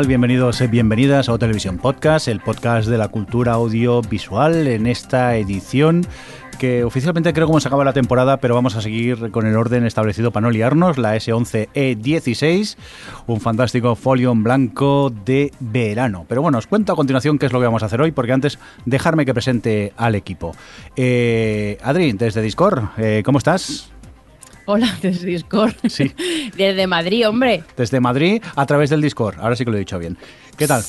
Tal? Bienvenidos y bienvenidas a O Televisión Podcast, el podcast de la cultura audiovisual en esta edición que oficialmente creo que se acaba la temporada, pero vamos a seguir con el orden establecido para no liarnos, la S11E16, un fantástico folio en blanco de verano. Pero bueno, os cuento a continuación qué es lo que vamos a hacer hoy, porque antes dejarme que presente al equipo. Eh, Adri, desde Discord, eh, ¿cómo estás? Hola, desde Discord. Sí. Desde Madrid, hombre. Desde Madrid a través del Discord. Ahora sí que lo he dicho bien. ¿Qué tal?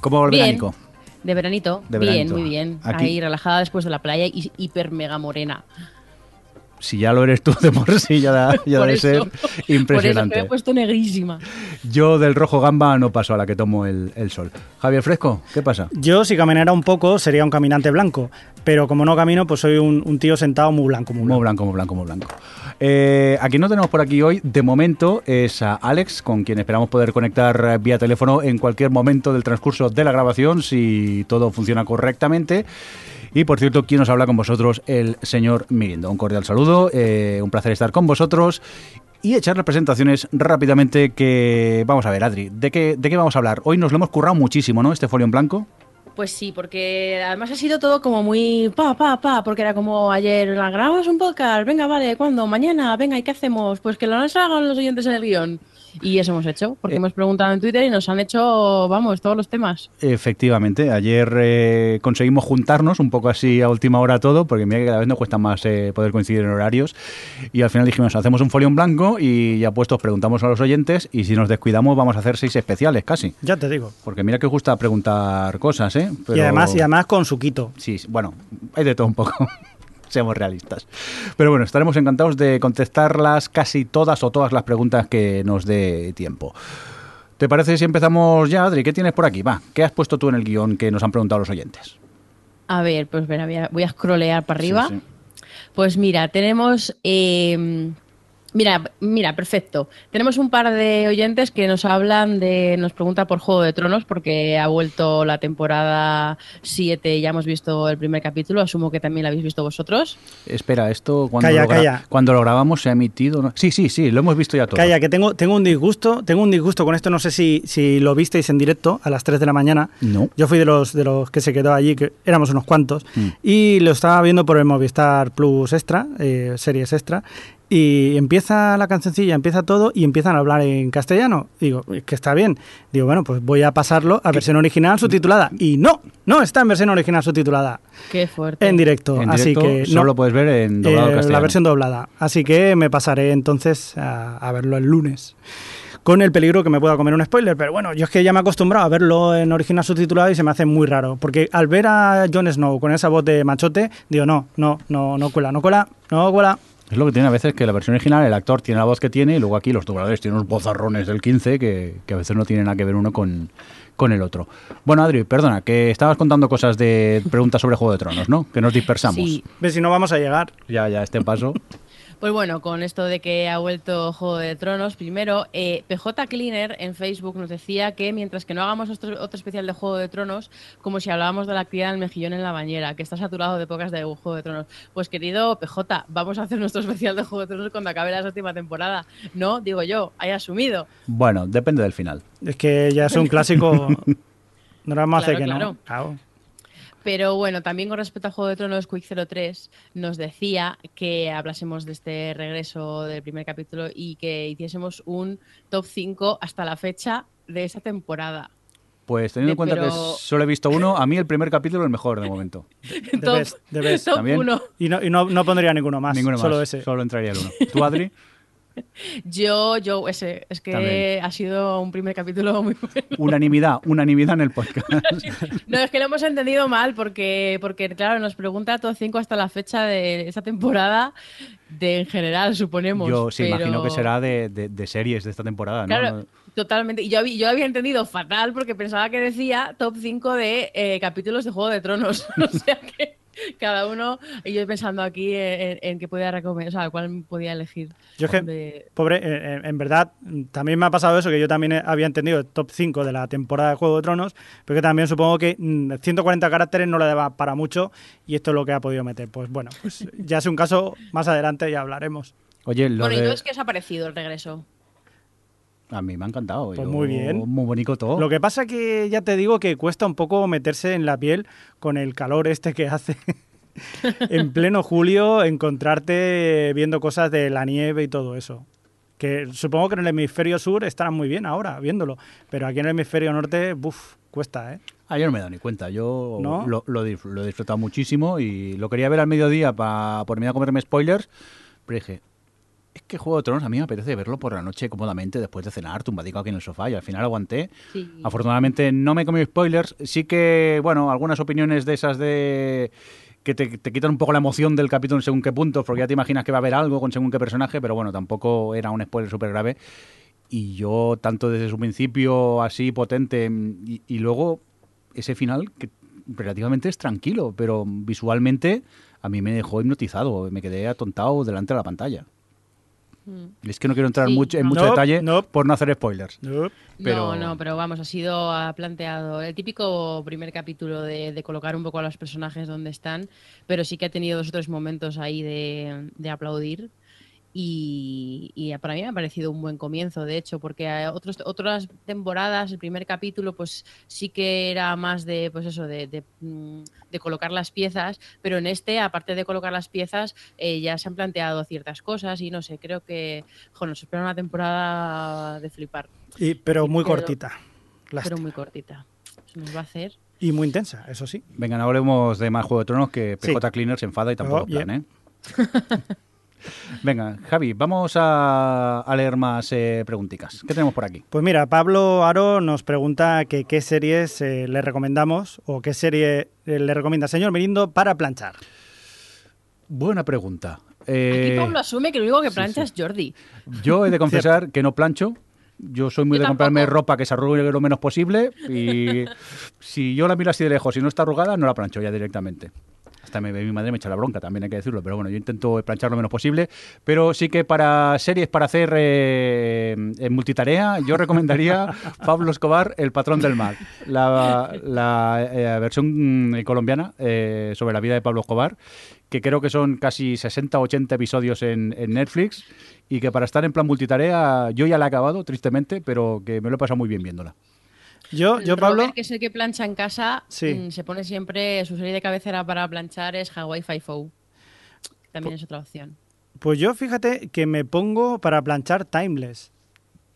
¿Cómo va el Bien. veránico? De veranito. De bien, veranito. muy bien. Aquí- Ahí relajada después de la playa y hiper mega morena. Si ya lo eres tú de por sí, ya, da- ya debe ser Por eso impresionante. me he puesto negrísima. Yo del rojo gamba no paso a la que tomo el, el sol. Javier Fresco, ¿qué pasa? Yo, si caminara un poco, sería un caminante blanco. Pero como no camino, pues soy un, un tío sentado muy blanco, muy Muy blanco. blanco, muy blanco, muy blanco. Eh, aquí no tenemos por aquí hoy, de momento, es a Alex, con quien esperamos poder conectar eh, vía teléfono en cualquier momento del transcurso de la grabación, si todo funciona correctamente. Y por cierto, quien nos habla con vosotros, el señor Mirindo. Un cordial saludo, eh, un placer estar con vosotros. Y echar las presentaciones rápidamente que... Vamos a ver, Adri, ¿de qué, ¿de qué vamos a hablar? Hoy nos lo hemos currado muchísimo, ¿no? Este folio en blanco. Pues sí, porque además ha sido todo como muy pa, pa, pa, porque era como ayer, "La grabamos un podcast, venga, vale, ¿cuándo? Mañana, venga, ¿y qué hacemos? Pues que lo nos hagan los oyentes en el guion. Y eso hemos hecho, porque Eh. hemos preguntado en Twitter y nos han hecho, vamos, todos los temas. Efectivamente, ayer eh, conseguimos juntarnos un poco así a última hora todo, porque mira que cada vez nos cuesta más eh, poder coincidir en horarios. Y al final dijimos, hacemos un folio en blanco y ya puestos preguntamos a los oyentes y si nos descuidamos vamos a hacer seis especiales casi. Ya te digo. Porque mira que gusta preguntar cosas, ¿eh? Y, además, y además con su quito. Sí, sí, bueno, hay de todo un poco. Seamos realistas. Pero bueno, estaremos encantados de contestarlas casi todas o todas las preguntas que nos dé tiempo. ¿Te parece si empezamos ya, Adri? ¿Qué tienes por aquí? Va, ¿qué has puesto tú en el guion que nos han preguntado los oyentes? A ver, pues verá, voy a, voy a scrollear para arriba. Sí, sí. Pues mira, tenemos. eh, mira, mira, perfecto. Tenemos un par de oyentes que nos hablan de. Nos pregunta por Juego de Tronos, porque ha vuelto la temporada 7. Ya hemos visto el primer capítulo. Asumo que también lo habéis visto vosotros. Espera, esto cuando, Calla, lo, calla. cuando lo grabamos se ha emitido. ¿no? Sí, sí, sí, lo hemos visto ya todo. Calla, que tengo, tengo un disgusto, tengo un disgusto con esto, no sé si, si lo visteis en directo a las 3 de la mañana. No. Yo fui de los de los que se quedó allí, que éramos unos cuantos, Mm. y lo estaba viendo por el Movistar Plus Extra, eh, series extra, y empieza la cancioncilla, empieza todo, y empiezan a hablar en castellano. Digo, "Es que está bien. Digo, bueno, pues voy a pasarlo a versión original subtitulada. Y no, no está en versión original subtitulada, Qué fuerte. en directo. En así directo que no. solo puedes ver en doblado Eh, al castellano. la versión doblada. Así que me pasaré entonces a, a verlo el lunes. Con el peligro que me pueda comer un spoiler. Pero bueno, yo es que ya me he acostumbrado a verlo en original subtitulado y se me hace muy raro. Porque al ver a Jon Snow con esa voz de machote, digo, no, no, no, no cuela, no cuela, no cuela. Es lo que tiene a veces que la versión original, el actor tiene la voz que tiene y luego aquí los dobladores tienen unos bozarrones del 15 que, que a veces no tienen nada que ver uno con, con el otro. Bueno, Adri, perdona, que estabas contando cosas de preguntas sobre Juego de Tronos, ¿no? Que nos dispersamos. Sí. Ves si no vamos a llegar. Ya, ya, este paso. Pues bueno, con esto de que ha vuelto Juego de Tronos, primero, eh, PJ Cleaner en Facebook nos decía que mientras que no hagamos otro, otro especial de Juego de Tronos, como si hablábamos de la actividad del mejillón en la bañera, que está saturado de pocas de Juego de Tronos. Pues querido PJ, vamos a hacer nuestro especial de Juego de Tronos cuando acabe la séptima temporada. No, digo yo, hay asumido. Bueno, depende del final. Es que ya es un clásico. No era más Claro, que no. claro. Pero bueno, también con respecto a Juego de Tronos, Quick03 nos decía que hablásemos de este regreso del primer capítulo y que hiciésemos un top 5 hasta la fecha de esa temporada. Pues teniendo en De- cuenta pero- que solo he visto uno, a mí el primer capítulo es el mejor de momento. De top best, de best. top También. 1. Y, no, y no, no pondría ninguno más. Ninguno solo más, ese. solo entraría el uno. ¿Tú, Adri? Yo, yo, ese, es que También. ha sido un primer capítulo muy bueno. Unanimidad, unanimidad en el podcast. No, es que lo hemos entendido mal porque, porque claro, nos pregunta todo 5 hasta la fecha de esta temporada de en general, suponemos. Yo sí, pero- imagino que será de, de- de series de esta temporada, ¿no? Claro, totalmente. Y yo, habí- yo había entendido fatal porque pensaba que decía top 5 de eh, capítulos de Juego de Tronos. o sea que cada uno, y yo pensando aquí en, en qué podía recomendar, o sea, cuál podía elegir. Yo es que, De- pobre, en, en verdad, también me ha pasado eso, que yo también he- había entendido el top 5 de la temporada de Juego de Tronos, pero que también supongo que mm, 140 caracteres no le daba para mucho y esto es lo que ha podido meter. Pues bueno, pues ya es un caso, más adelante ya hablaremos. Oye, lo Bueno, y no es que os ha parecido el regreso. A mí me ha encantado. Pues yo- muy bien. Muy bonito todo. Lo que pasa que ya te digo que cuesta un poco meterse en la piel con el calor este que hace en pleno julio, encontrarte viendo cosas de la nieve y todo eso. Que supongo que en el hemisferio sur estarán muy bien ahora viéndolo, pero aquí en el hemisferio norte, buf, cuesta, ¿eh? Ah, yo no me he dado ni cuenta. Yo ¿No? lo, lo, lo he disfrutado muchísimo y lo quería ver al mediodía para por mí a comerme spoilers, pero dije, es que Juego de Tronos a mí me apetece verlo por la noche cómodamente después de cenar, tumbadico aquí en el sofá y al final aguanté. Sí. Afortunadamente no me he comido spoilers. Sí que, bueno, algunas opiniones de esas de que te, te quitan un poco la emoción del capítulo en según qué puntos, porque ya te imaginas que va a haber algo con según qué personaje, pero bueno, tampoco era un spoiler súper grave. Y yo, tanto desde su principio así potente mm, y, y luego ese final que relativamente es tranquilo, pero visualmente a mí me dejó hipnotizado, me quedé atontado delante de la pantalla. Mm. Es que no quiero entrar Sí, mucho, en no. mucho No, detalle no. por no hacer spoilers. Nope. Pero- No, no, pero vamos, ha sido ha planteado el típico primer capítulo de, de colocar un poco a los personajes donde están, pero sí que ha tenido dos o tres momentos ahí de, de aplaudir. Y, y para mí me ha parecido un buen comienzo, de hecho, porque a otros, otras temporadas, el primer capítulo, pues sí que era más de, pues eso, de, de, mm, de colocar las piezas, pero en este, aparte de colocar las piezas, eh, ya se han planteado ciertas cosas y no sé, creo que jo, nos espera una temporada de flipar Y, pero muy Pero- cortita. pero Lástima. muy cortita. Se nos va a hacer. Y muy intensa, eso sí. Venga, no hablemos de más Juego de Tronos que Sí. PJ Cleaner se enfada y tampoco Oh, plan, yeah. ¿eh? Venga, Javi, vamos a, a leer más eh, preguntitas. ¿Qué tenemos por aquí? Pues mira, Pablo Aro nos pregunta que qué series eh, le recomendamos o qué serie eh, le recomienda señor Mirindo para planchar. Buena pregunta. Aquí Eh, Pablo asume que lo único que plancha sí. es Jordi. yo he de confesar que no plancho. Yo soy muy Yo de comprarme tampoco. ropa que se arrugue lo menos posible y si yo la miro así de lejos y no está arrugada, no la plancho ya directamente. Hasta me, mi madre me echa la bronca, también hay que decirlo, pero bueno, yo intento planchar lo menos posible. Pero sí que para series para hacer eh, en multitarea, yo recomendaría Pablo Escobar, El patrón del mal, la, la, eh, versión mm, colombiana eh, sobre la vida de Pablo Escobar, que creo que son casi 60 o 80 episodios en, en Netflix y que para estar en plan multitarea yo ya la he acabado, tristemente, pero que me lo he pasado muy bien viéndola. Yo, yo Pablo, Robert, que es el que plancha en casa, Sí. mm, se pone siempre su serie de cabecera para planchar es Hawaii Five-O. También es otra opción. pues yo fíjate que me pongo para planchar Timeless.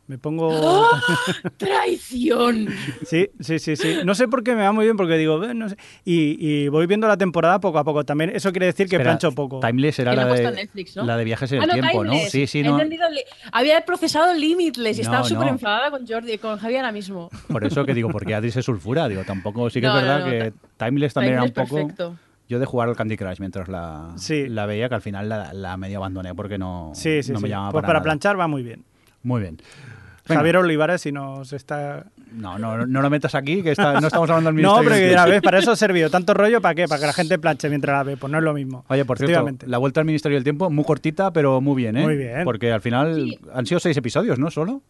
Me pongo... ¡Traición! Sí, sí, sí, sí. No sé por qué me va muy bien, porque digo, "Eh, no sé. Y, y voy viendo la temporada poco a poco. También eso quiere decir que Espera, plancho poco. Timeless era la de, en Netflix, ¿no? la de viajes en Ah, el no, tiempo, ¿no? Sí, sí, no. Había procesado Limitless y No, estaba súper no. enfadada con Jordi, con Javi ahora mismo. Por eso que digo, porque Adri se sulfura, digo, tampoco, sí que No, es verdad no, no, que Timeless también era un poco... perfecto. Yo de jugar al Candy Crush mientras la, Sí. la veía, que al final la, la medio abandoné porque no, Sí, sí, no me sí. llamaba Pues para, para nada. planchar va muy bien. Muy bien. Venga. Javier Olivares, si nos está... No, no, no lo metas aquí, que está- no estamos hablando del No, ministerio. pero del que Tiempo. ya ves, para eso ha servido. ¿Tanto rollo para qué? Para que la gente planche mientras la ve. Pues no es lo mismo. Oye, por cierto, la vuelta al Ministerio del Tiempo, muy cortita, pero muy bien, ¿eh? Muy bien. Porque al final Sí. han sido seis episodios, ¿no? Solo.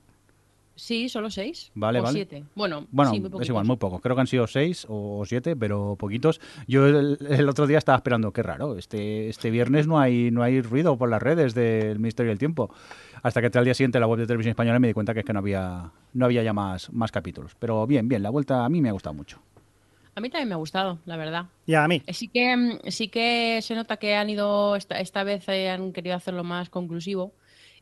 Sí, solo seis. Vale, o vale. siete. Bueno, Bueno, sí, muy es igual, muy pocos. Creo que han sido seis o siete, pero poquitos. Yo el, el otro día estaba esperando, qué raro, este, este viernes no hay, no hay ruido por las redes del Ministerio del Tiempo. Hasta que al día siguiente a la web de Televisión Española me di cuenta que es que no había, no había ya más, más capítulos. Pero bien, bien, la vuelta a mí me ha gustado mucho. A mí también me ha gustado, la verdad. Y a mí. Eh, Sí que, mm, sí que se nota que han ido, esta, esta vez eh, han querido hacerlo más conclusivo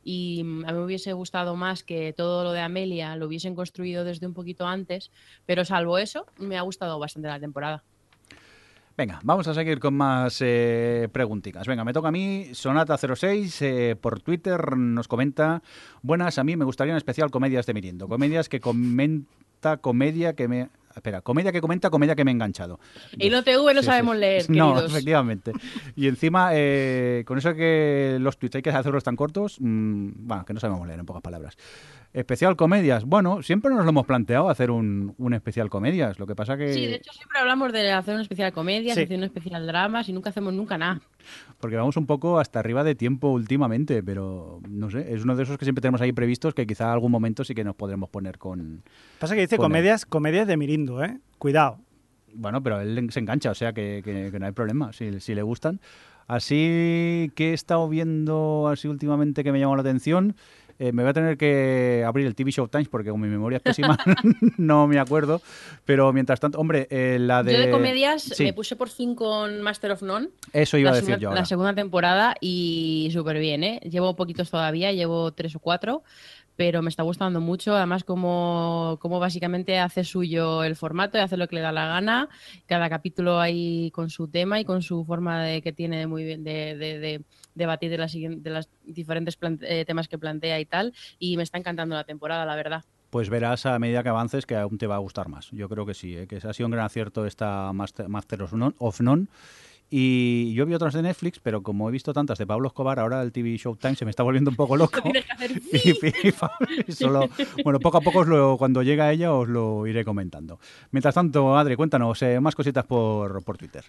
y mm, a mí me hubiese gustado más que todo lo de Amelia lo hubiesen construido desde un poquito antes, pero salvo eso, me ha gustado bastante la temporada. Venga, vamos a seguir con más eh, preguntitas. Venga, me toca a mí. Sonata06 eh, por Twitter nos comenta: Buenas, a mí me gustaría en especial comedias de Mirindo. Comedias que comenta comedia que me. Espera, comedia que comenta, comedia que me he enganchado. Y no TV no Sí, sabemos sí. leer, No, efectivamente. Y encima, eh, con eso que los tweets hay que hacerlos tan cortos, mm, bueno, que no sabemos leer en pocas palabras. Especial comedias. Bueno, siempre nos lo hemos planteado hacer un, un especial comedias. Lo que pasa que. Sí, de hecho siempre hablamos de hacer una especial comedia, Sí. hacer un especial dramas y nunca hacemos nunca nada. Porque vamos un poco hasta arriba de tiempo últimamente, pero no sé, es uno de esos que siempre tenemos ahí previstos que quizá algún momento sí que nos podremos poner con... Pasa que dice comedias, comedias de Mirindo, ¿eh? Cuidado. Bueno, pero él se engancha, o sea que, que- que no hay problema, si, si le gustan. Así que he estado viendo así últimamente que me llamó la atención. Eh, me voy a tener que abrir el TV Show Times porque con mi memoria es pésima no me acuerdo. Pero mientras tanto, hombre, eh, la de... Yo de comedias Sí, me puse por fin con Master of None, eso iba a decir yo la segunda temporada y súper bien, ¿eh? Llevo poquitos todavía, llevo tres o cuatro, pero me está gustando mucho. Además, como, como básicamente hace suyo el formato y hace lo que le da la gana. Cada capítulo ahí con su tema y con su forma de que tiene muy bien de, de- de debatir de las, de las diferentes eh, temas que plantea y tal. Y me está encantando la temporada, la verdad. Pues verás a medida que avances que aún te va a gustar más. Yo creo que sí, ¿eh? que ha sido un gran acierto esta Master, Master of None. Y yo vi otras de Netflix, pero como he visto tantas de Pablo Escobar, ahora el TV Showtime se me está volviendo un poco loco. Tienes que hacer Y FIFA, y solo, bueno, poco a poco os lo- cuando llegue a ella os lo iré comentando. Mientras tanto, Adri, cuéntanos eh, más cositas por, por Twitter.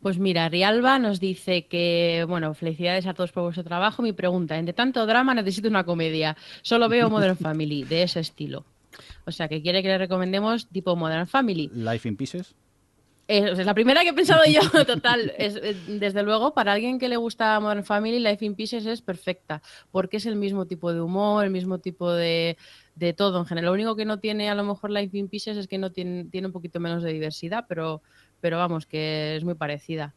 Pues mira, Rialba nos dice que, bueno, felicidades a todos por vuestro trabajo. Mi pregunta, entre tanto drama necesito una comedia. Solo veo Modern Family, de ese estilo. O sea, que quiere que le recomendemos tipo Modern Family. Life in Pieces. Es, es la primera que he pensado yo, total. Es, eh, desde luego, para alguien que le gusta Modern Family, Life in Pieces es perfecta, porque es el mismo tipo de humor, el mismo tipo de, de todo en general. Lo único que no tiene a lo mejor Life in Pieces es que no tiene, tiene un poquito menos de diversidad, pero, pero vamos, que es muy parecida.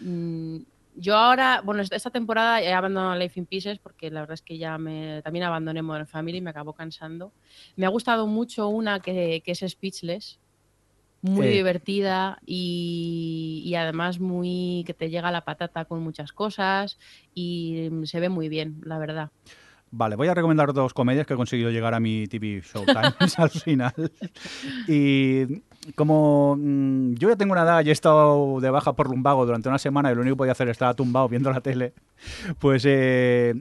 Mm, Yo ahora, bueno, esta temporada he abandonado Life in Pieces porque la verdad es que ya me también abandoné Modern Family, me acabó cansando. Me ha gustado mucho una que, que es Speechless, muy divertida y, y además muy que te llega la patata con muchas cosas y se ve muy bien, la verdad. Vale, voy a recomendar dos comedias que he conseguido llegar a mi TV Showtime al final. Y como mm, yo ya tengo una edad y he estado de baja por lumbago durante una semana y lo único que podía hacer estaba tumbado viendo la tele, pues eh,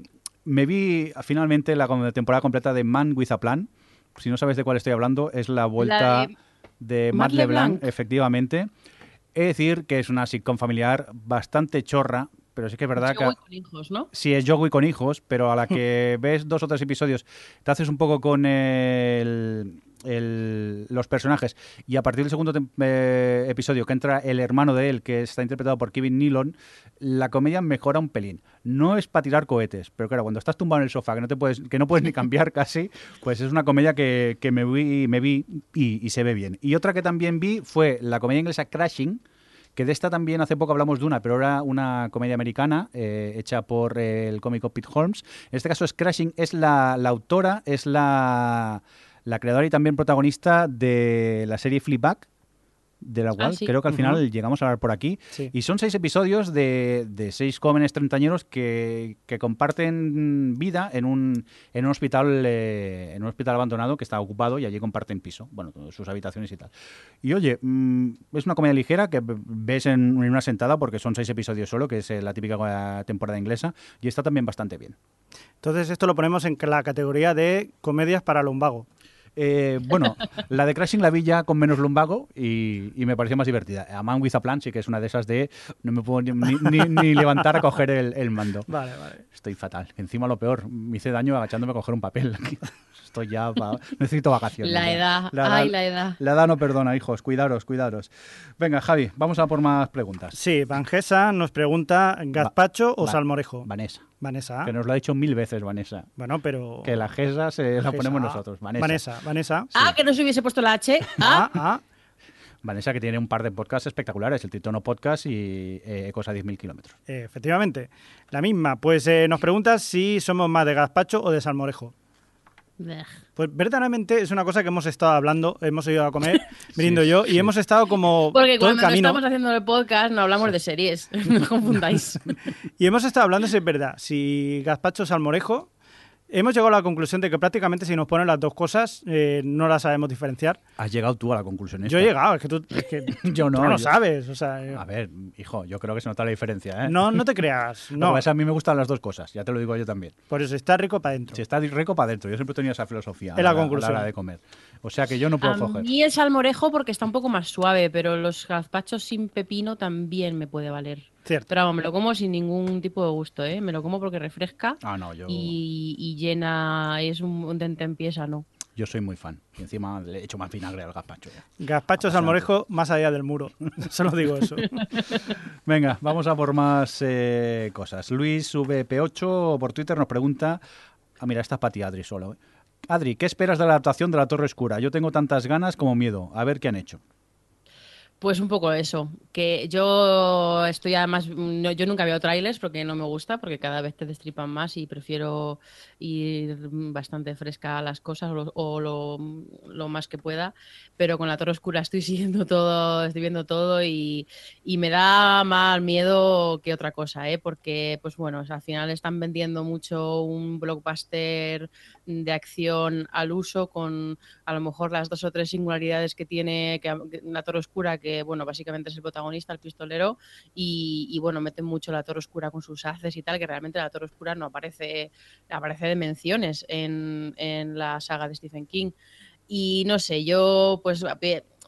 me vi finalmente la temporada completa de Man with a Plan. Si no sabes de cuál estoy hablando, es la vuelta de de, Matt Matt LeBlanc, LeBlanc. efectivamente. Es decir, que es una sitcom familiar bastante chorra, pero sí que es verdad que... Joey con hijos, ¿no? Sí, es Joey con hijos, pero a la que ves dos o tres episodios, te haces un poco con el- el- los personajes y a partir del segundo eh, episodio que entra el hermano de él, que está interpretado por Kevin Nealon, la comedia mejora un pelín. No es para tirar cohetes, pero claro, cuando estás tumbado en el sofá, que no, te puedes, que no puedes ni cambiar casi, pues es una comedia que, que me vi, me vi y, se ve bien. Y otra que también vi fue la comedia inglesa Crashing, que de esta también hace poco hablamos de una, pero era una comedia americana eh, hecha por el cómico Pete Holmes. En este caso es Crashing, es la autora, es la, la creadora y también protagonista de la serie Fleabag, de la cual sí. creo que al final llegamos a hablar por aquí. Sí. Y son seis episodios de, de seis jóvenes treintañeros que, que comparten vida en un, en un hospital eh, en un hospital abandonado que está ocupado y allí comparten piso, bueno, sus habitaciones y tal. Y oye, mm, es una comedia ligera que ves en, en una sentada porque son seis episodios solo, que es eh, la típica eh, temporada inglesa, y está también bastante bien. Entonces esto lo ponemos en la categoría de comedias para lumbago. Eh, bueno, la de Crashing la vi ya con menos lumbago y, y me pareció más divertida. A Man with a Plan sí que es una de esas de no me puedo ni, ni- ni levantar a coger el, el mando. Vale, vale. Estoy fatal. Encima lo peor, me hice daño agachándome a coger un papel. Estoy ya... pa- Necesito vacaciones. La ya. edad, ay, la edad. La edad no perdona, hijos. Cuidaros, cuidaros. Venga, Javi, vamos a por más preguntas. Sí, Vanessa nos pregunta, ¿gazpacho o Va- salmorejo? Vanessa. Vanessa. Que nos lo ha dicho mil veces, Vanessa. Bueno, pero... Que la Gesa se la ponemos nosotros. Vanessa. Vanessa, Vanessa. Ah, que no se hubiese puesto la H. Ah, Ah, ah. Vanessa que tiene un par de podcasts espectaculares, el Tritono Podcast y eh, Ecos a 10.000 kilómetros. Efectivamente. La misma. Pues eh, nos pregunta si somos más de gazpacho o de salmorejo. Pues verdaderamente es una cosa que hemos estado hablando, hemos ido a comer, viniendo yo, y sí. hemos estado como Porque todo el cuando no camino. estamos haciendo el podcast no hablamos de series, no confundáis. Y hemos estado hablando si es verdad, si gazpacho salmorejo. Hemos llegado a la conclusión de que prácticamente si nos ponen las dos cosas eh, no las sabemos diferenciar. Has llegado tú a la conclusión. Yo he esta. llegado, es que tú, es que Yo no, tú no lo yo- sabes. O sea, eh, A ver, hijo, yo creo que se nota la diferencia, ¿eh? no, no te creas. Lo que No, pasa a mí me gustan las dos cosas, ya te lo digo yo también. por eso está rico para adentro. Si está rico para adentro, yo siempre he tenido esa filosofía. Es a la a conclusión. hora de comer. O sea que yo no puedo A coger. mí el salmorejo porque está un poco más suave, pero los gazpachos sin pepino también me puede valer. Cierto. Pero vamos, me lo como sin ningún tipo de gusto, ¿eh? Me lo como porque refresca Ah, no, yo, y, y llena, es un, un tentempieza, ¿no? yo soy muy fan. Y encima le echo más vinagre al gazpacho ya. Gazpacho Apasionante. salmorejo más allá del muro. Solo digo eso. Venga, vamos a por más eh, cosas. Luis VP8 por Twitter nos pregunta. Ah, mira, esta es para ti, Adri, solo. ¿eh? Adri, ¿qué esperas de la adaptación de La Torre Oscura? Yo tengo tantas ganas como miedo. A ver qué han hecho. Pues un poco eso, que yo estoy además, no, yo nunca veo trailers porque no me gusta, porque cada vez te destripan más y prefiero ir bastante fresca a las cosas o, lo, más que pueda, pero con la Torre Oscura estoy siguiendo todo, estoy viendo todo y, me da más miedo que otra cosa, ¿eh? porque pues bueno, al final están vendiendo mucho un blockbuster de acción al uso con a lo mejor las dos o tres singularidades que tiene que, la Torre Oscura, que bueno, básicamente es el protagonista, el pistolero, y, y, bueno, meten mucho la Torre Oscura con sus haces y tal, que realmente la Torre Oscura no aparece, aparece de menciones en, en la saga de Stephen King. Y no sé, yo pues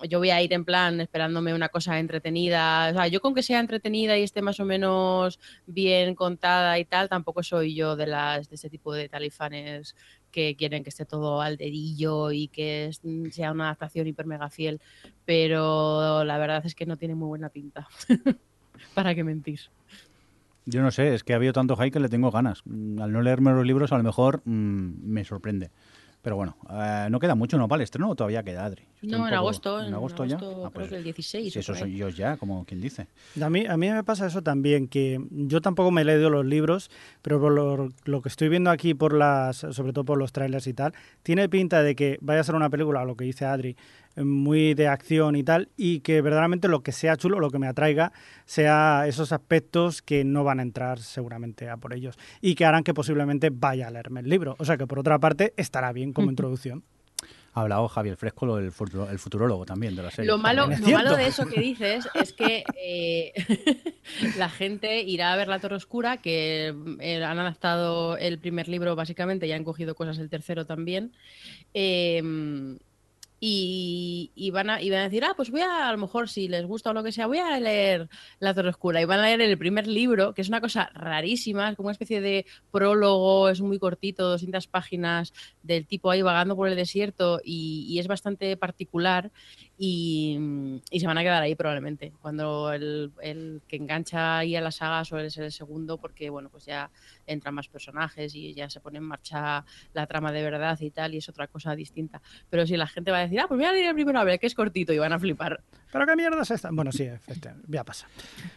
yo voy a ir en plan esperándome una cosa entretenida. O sea, yo con que sea entretenida y esté más o menos bien contada y tal, tampoco soy yo de las de ese tipo de talifanes que quieren que esté todo al dedillo y que sea una adaptación hiper mega fiel. Pero la verdad es que no tiene muy buena pinta. ¿Para qué mentir? Yo no sé, es que ha habido tanto hype que le tengo ganas. Mm, Al no leerme los libros, a lo mejor mmm, me sorprende. Pero bueno, eh, no queda mucho, ¿no? Para el estreno o todavía queda, Adri. No, en agosto. ¿En agosto, en ya? agosto Ah, creo pues, que el 16. Si eso soy yo ya, como quien dice. A mí, a mí me pasa eso también, que yo tampoco me he leído los libros, pero por lo, lo, que estoy viendo aquí, por las, sobre todo por los trailers y tal, tiene pinta de que vaya a ser una película, lo que dice Adri, muy de acción y tal, y que verdaderamente lo que sea chulo, lo que me atraiga, sea esos aspectos que no van a entrar seguramente a por ellos y que harán que posiblemente vaya a leerme el libro. O sea que por otra parte estará bien como introducción. Ha hablado Javier Fresco, el, futuro, el futurólogo también de la serie. Lo malo, lo malo de eso que dices es que eh, la gente irá a ver La Torre Oscura, que eh, han adaptado el primer libro básicamente y han cogido cosas del tercero también. Eh, y, van a, y a decir, ah, pues voy a, a lo mejor si les gusta o lo que sea, voy a leer La Torre Oscura. Y van a leer el primer libro, que es una cosa rarísima, es como una especie de prólogo, es muy cortito, 200 páginas del tipo ahí vagando por el desierto y es bastante particular. Y, y, se van a quedar ahí probablemente. Cuando el, el, que engancha ahí a la saga suele ser el segundo, porque bueno, pues ya entran más personajes y ya se pone en marcha la trama de verdad y tal, y es otra cosa distinta. Pero si la gente va a decir, ah, pues voy a leer el primero a ver, que es cortito, y van a flipar. ¿Pero qué mierda es esta? Bueno, sí, ya pasa.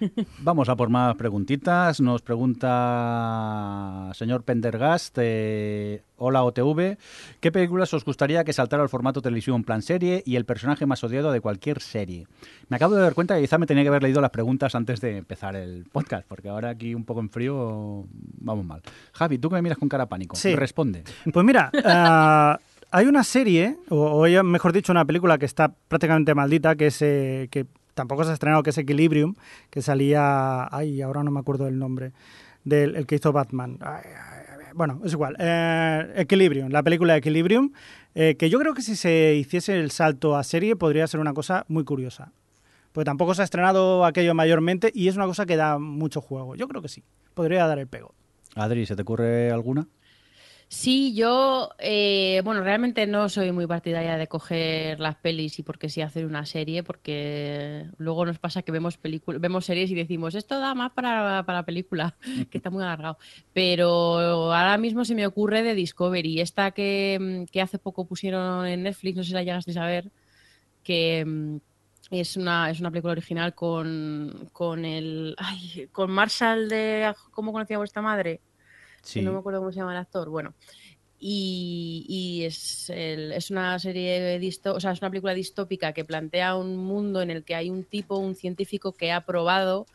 Vamos a por más preguntitas. Nos pregunta señor Pendergast, eh, hola OTV, ¿qué películas os gustaría que saltara al formato televisión plan serie y el personaje más odiado de cualquier serie? Me acabo de dar cuenta que quizá me tenía que haber leído las preguntas antes de empezar el podcast, porque ahora aquí un poco en frío vamos mal. Javi, tú que me miras con cara pánico, sí. responde. Pues mira, uh, hay una serie, o, o, mejor dicho, una película que está prácticamente maldita, que es eh, que tampoco se ha estrenado, que es Equilibrium, que salía, ay, ahora no me acuerdo del nombre, del el que hizo Batman. Bueno, es igual. Eh, Equilibrium, la película Equilibrium, eh, que yo creo que si se hiciese el salto a serie podría ser una cosa muy curiosa. Porque tampoco se ha estrenado aquello mayormente y es una cosa que da mucho juego. Yo creo que sí, podría dar el pego. Adri, ¿se te ocurre alguna? Sí, yo, eh, bueno, realmente no soy muy partidaria de coger las pelis y porque sí hacer una serie, porque luego nos pasa que vemos películas, vemos series y decimos, esto da más para, para película, que está muy alargado. Pero ahora mismo se me ocurre de Discovery, esta que, que hace poco pusieron en Netflix, no sé si la llegasteis a ver, que es una, es una película original con, con el, ay, con Marshall de ¿Cómo conocía vuestra madre? Sí. No me acuerdo cómo se llama el actor. Bueno, y, y es, el- es una serie disto o sea, es una película distópica que plantea un mundo en el que hay un tipo, un científico que ha probado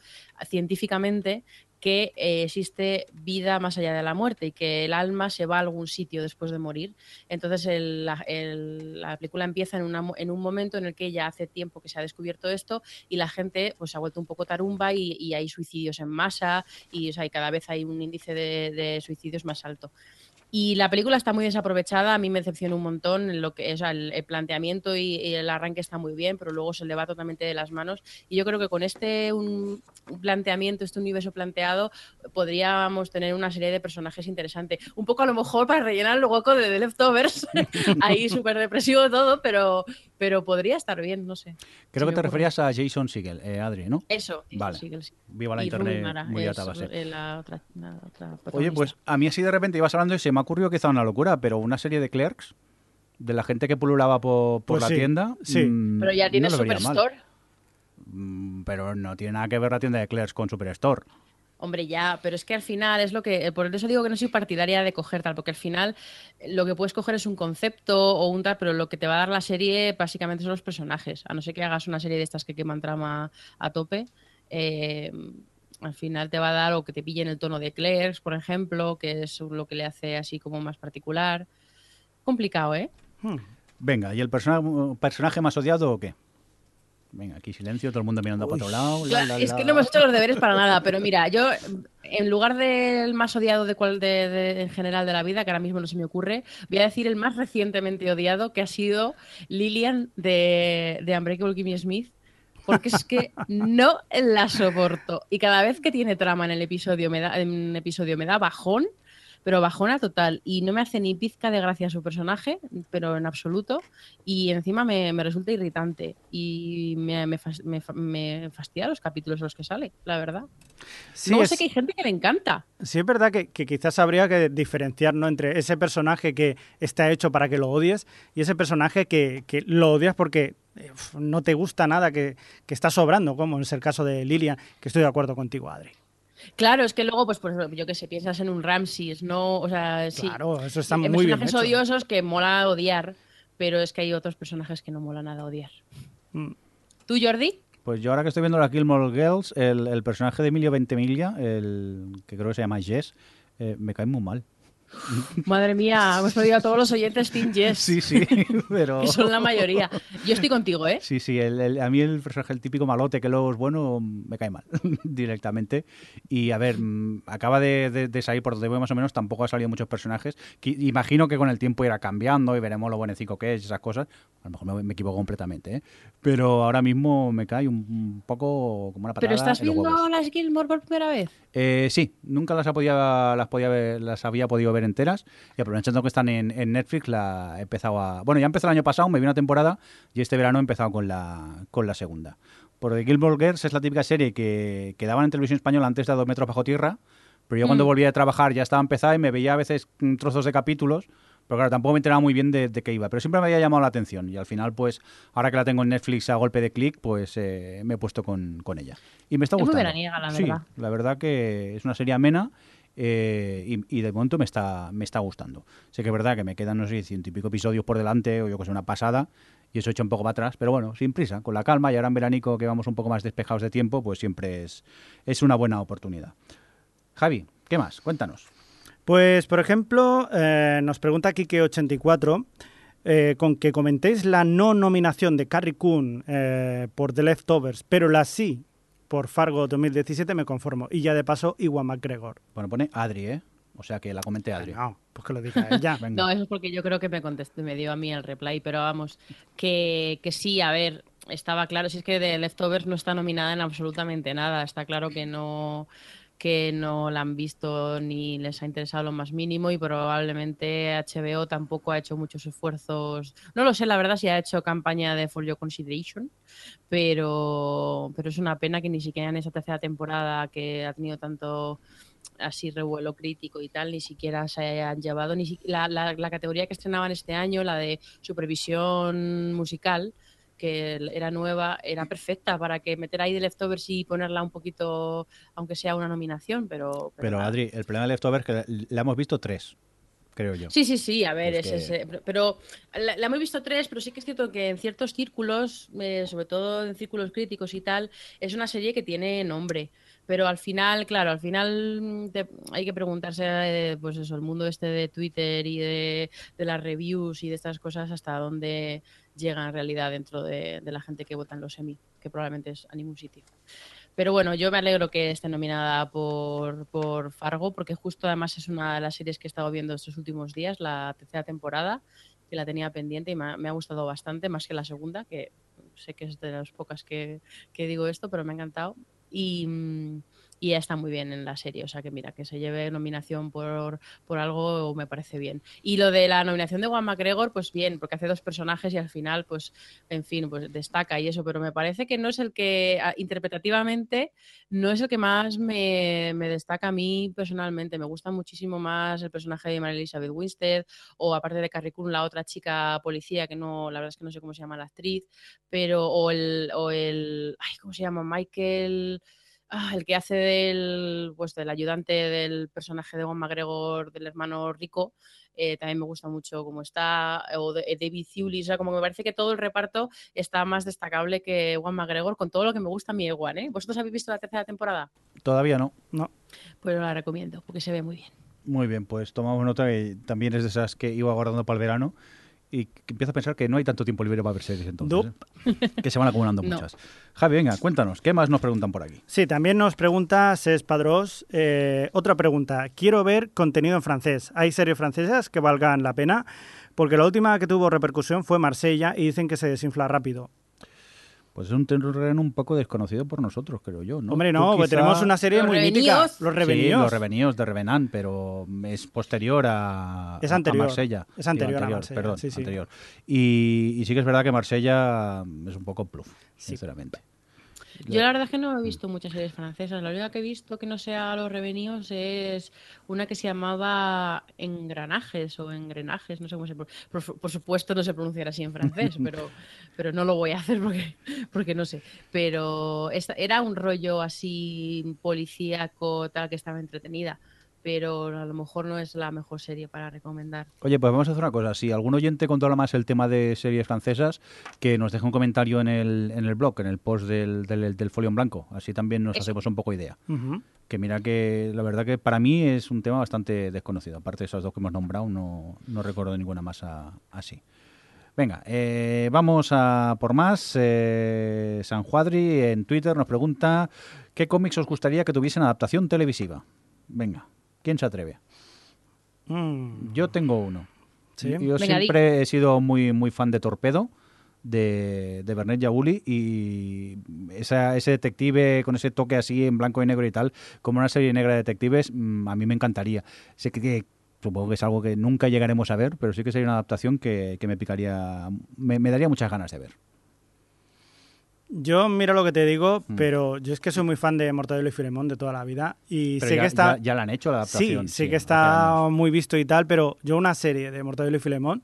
científicamente que eh, existe vida más allá de la muerte y que el alma se va a algún sitio después de morir. Entonces la, el- la película empieza en, una en un momento en el que ya hace tiempo que se ha descubierto esto y la gente pues se ha vuelto un poco tarumba y, y hay suicidios en masa y, cada vez hay un índice de suicidios más alto. Y la película está muy desaprovechada, a mí me decepciona un montón en lo que o sea, el, el planteamiento y, y el arranque está muy bien, pero luego se le va totalmente de las manos. Y yo creo que con este un, un planteamiento, este universo planteado, podríamos tener una serie de personajes interesantes. Un poco a lo mejor para rellenar el hueco de The Leftovers, ahí súper depresivo todo, pero, pero podría estar bien, no sé. Creo que te ocurre. referías a Jason Segel, eh, Adri, ¿no? Eso, Vale. que sí. Viva la Y internet Mara, muy es, eh, la otra, la otra Oye, pues a mí así de repente ibas hablando y se me ha ocurrido quizá una locura, pero una serie de clerks, de la gente que pululaba por, por Pues la sí, tienda. sí. mm, Pero ya no vería mal. Superstore. Mm, Pero no tiene nada que ver la tienda de clerks con Superstore. Hombre, ya, pero es que al final es lo que. Por eso digo que no soy partidaria de coger tal, porque al final eh, lo que puedes coger es un concepto o un tal, pero lo que te va a dar la serie básicamente son los personajes. A no ser que hagas una serie de estas que queman trama a tope. eh, al final te va a dar o que te pillen el tono de Clerks, por ejemplo, que es lo que le hace así como más particular. Complicado, ¿eh? Hmm. Venga, ¿y el persona- personaje más odiado o qué? Venga, aquí silencio, todo el mundo mirando para otro lado. la, la, es la. que no hemos hecho los deberes para nada, pero mira, yo en lugar del más odiado de cual de, de- en general de la vida, que ahora mismo no se me ocurre, voy a decir el más recientemente odiado, que ha sido Lillian de, de Unbreakable Kimmy Smith, porque es que no la soporto. Y cada vez que tiene trama en el episodio me da, en un episodio me da bajón, pero bajona total. Y no me hace ni pizca de gracia su personaje, pero en absoluto. Y encima me, me resulta irritante. Y me, me, fas- me fa- me fastidia los capítulos en los que sale, la verdad. Sí, Luego es, sé que hay gente que le encanta. sí es verdad que, que quizás habría que diferenciar ¿no? entre ese personaje que está hecho para que lo odies y ese personaje que, que lo odias porque no te gusta nada, que, que está sobrando, como es el caso de Lilian, que estoy de acuerdo contigo, Adri. Claro, es que luego, pues, pues yo que sé, piensas en un Ramses, ¿no? O sea, sí. Claro, eso está Hay muy bien personajes odiosos que mola odiar, pero es que hay otros personajes que no mola nada odiar. Mm. ¿Tú, Jordi? Pues yo ahora que estoy viendo la Gilmore Girls, el, el personaje de Emilio Ventimiglia, el que creo que se llama Jess, eh, me cae muy mal. Madre mía, hemos perdido a todos los oyentes Team Yes, Sí, sí, pero... que son la mayoría. Yo estoy contigo, ¿eh? Sí, sí, el- el- a mí el personaje, el típico malote que luego es bueno, me cae mal directamente. Y a ver, mm, acaba de, de- de salir por donde voy más o menos, tampoco ha salido muchos personajes. que imagino que con el tiempo irá cambiando y veremos lo buenecico que es y esas cosas. A lo mejor me, me equivoco completamente, ¿eh? Pero ahora mismo me cae un, un poco como una patada ¿Pero estás en los viendo las Gilmore por primera vez? Eh, sí, nunca las, podía, las, podía ver- las había podido ver enteras y aprovechando que están en, en Netflix la he empezado a... Bueno, ya empezó el año pasado, me vi una temporada y este verano he empezado con la, con la segunda. Porque Gilmore Girls es la típica serie que, que daban en televisión española antes de a dos metros bajo tierra, pero yo cuando Mm. volvía a trabajar ya estaba empezada y me veía a veces trozos de capítulos, pero claro, tampoco me enteraba muy bien de, de qué iba, pero siempre me había llamado la atención y al final pues ahora que la tengo en Netflix a golpe de clic pues eh, me he puesto con, con ella. Y me está Es muy gustando. veraniega, la Sí, verdad. la verdad que es una serie amena eh, y, de momento me está, me está gustando. Sé que es verdad que me quedan, no sé, ciento y pico episodios por delante o yo que sé, una pasada y eso hecho un poco para atrás, pero bueno, sin prisa, con la calma y ahora en veranico que vamos un poco más despejados de tiempo, pues siempre es, es una buena oportunidad. Javi, ¿qué más? Cuéntanos. Pues, por ejemplo, eh, nos pregunta Kike84 eh, con que comentéis la no nominación de Carrie Coon por The Leftovers, pero la sí por Fargo 2017, me conformo. Y ya de paso, Iwan McGregor. Bueno, pone Adri, ¿eh? O sea que la comenté Adri. No, pues que lo diga ella. Venga. No, eso es porque yo creo que me contestó, me dio a mí el reply, pero vamos, que, que sí, a ver, estaba claro, si es que de Leftovers no está nominada en absolutamente nada, está claro que no que no la han visto ni les ha interesado lo más mínimo y probablemente HBO tampoco ha hecho muchos esfuerzos. No lo sé, la verdad, si ha hecho campaña de For Your Consideration, pero, pero es una pena que ni siquiera en esa tercera temporada que ha tenido tanto así revuelo crítico y tal, ni siquiera se hayan llevado ni la- la categoría que estrenaban este año, la de supervisión musical, que era nueva, era perfecta para que meter ahí de leftovers y ponerla un poquito, aunque sea una nominación, pero... Pero Adri, el problema de Leftovers es que la hemos visto tres. creo yo. Sí, sí, sí, a ver, Es es, que- es, eh, pero la, la hemos visto tres, pero sí que es cierto que en ciertos círculos, eh, sobre todo en círculos críticos y tal, es una serie que tiene nombre. Pero al final, claro, al final mm, te- hay que preguntarse, eh, pues eso, el mundo este de Twitter y de, de las reviews y de estas cosas, hasta dónde llega en realidad dentro de, de la gente que vota en los semi, que probablemente es a ningún sitio. Pero bueno, yo me alegro que esté nominada por, por Fargo, porque justo además es una de las series que he estado viendo estos últimos días, la tercera temporada, que la tenía pendiente y me ha, me ha gustado bastante, más que la segunda, que sé que es de las pocas que, que digo esto, pero me ha encantado. Y, mm, y ella está muy bien en la serie, o sea que mira, que se lleve nominación por, por algo me parece bien. Y lo de la nominación de Juan McGregor, pues bien, porque hace dos personajes y al final, pues, en fin, pues destaca y eso, pero me parece que no es el que, a- interpretativamente, no es el que más me, me destaca a mí personalmente. Me gusta muchísimo más el personaje de Mary Elizabeth Winstead o aparte de Carrie Coon, la otra chica policía que no, la verdad es que no sé cómo se llama la actriz, pero o el, o el ay, ¿cómo se llama? Michael, ah, el que hace del, pues del ayudante del personaje de Juan McGregor, del hermano rico, eh, también me gusta mucho cómo está, o de- eh, David Thewlis, o sea, como me parece que todo el reparto está más destacable que Juan McGregor, con todo lo que me gusta a mí Ewan, ¿eh? ¿Vosotros habéis visto la tercera temporada? Todavía no. No. Pues la recomiendo, porque se ve muy bien. Muy bien, pues tomamos nota que también es de esas que iba guardando para el verano y empiezo a pensar que no hay tanto tiempo libre para ver series entonces. ¿eh? Que se van acumulando No. muchas. Javi, venga, cuéntanos, ¿qué más nos preguntan por aquí? Sí, también nos pregunta Ses Padrós. eh, otra pregunta. Quiero ver contenido en francés. ¿Hay series francesas que valgan la pena? Porque la última que tuvo repercusión fue Marsella y dicen que se desinfla rápido. Pues es un terreno un poco desconocido por nosotros, creo yo, ¿no? Hombre, no, pues quizá- tenemos una serie Los muy mítica. Reveníos. Los Sí, Reveníos. los Reveníos de Revenant, pero es posterior a, Es. Marsella. Es Digo, anterior a Marsella, Perdón, sí, sí. anterior. Y, y sí que es verdad que Marsella es un poco pluf, Sí. sinceramente. Yo la verdad es que no he visto muchas series francesas. La única que he visto que no sea Los Revenidos es una que se llamaba Engranajes o Engrenajes, no sé cómo se pronuncia. Por, por supuesto no se pronunciará así en francés, pero, pero no lo voy a hacer porque, porque no sé. Pero esta- era un rollo así policíaco, tal, que estaba entretenida. Pero a lo mejor no es la mejor serie para recomendar. Oye, pues vamos a hacer una cosa. Si algún oyente controla más el tema de series francesas, que nos deje un comentario en el, en el blog, en el post del, del, del folio en blanco. Así también nos Eso. hacemos un poco idea. Que mira que la verdad que para mí es un tema bastante desconocido. Aparte de esas dos que hemos nombrado, no, no recuerdo ninguna más a- así. Venga, eh, vamos a por más. Eh, San Juadri en Twitter nos pregunta ¿qué cómics os gustaría que tuviesen adaptación televisiva? Venga, ¿quién se atreve? Mm, Yo tengo uno. Sí. Yo Venga, siempre he sido muy, muy fan de Torpedo, de, de Bernet Yabuli, y esa, ese detective con ese toque así en blanco y negro y tal, como una serie negra de detectives, mm, a mí me encantaría. Sé que, que supongo que es algo que nunca llegaremos a ver, pero sí que sería una adaptación que, que me picaría, me, me daría muchas ganas de ver. Yo mira lo que te digo, Mm. pero yo es que soy muy fan de Mortadelo y Filemón de toda la vida y Pero sé ya, que está ya, ya la han hecho la sí, adaptación. sé que hace está muy visto y tal, pero yo una serie de Mortadelo y Filemón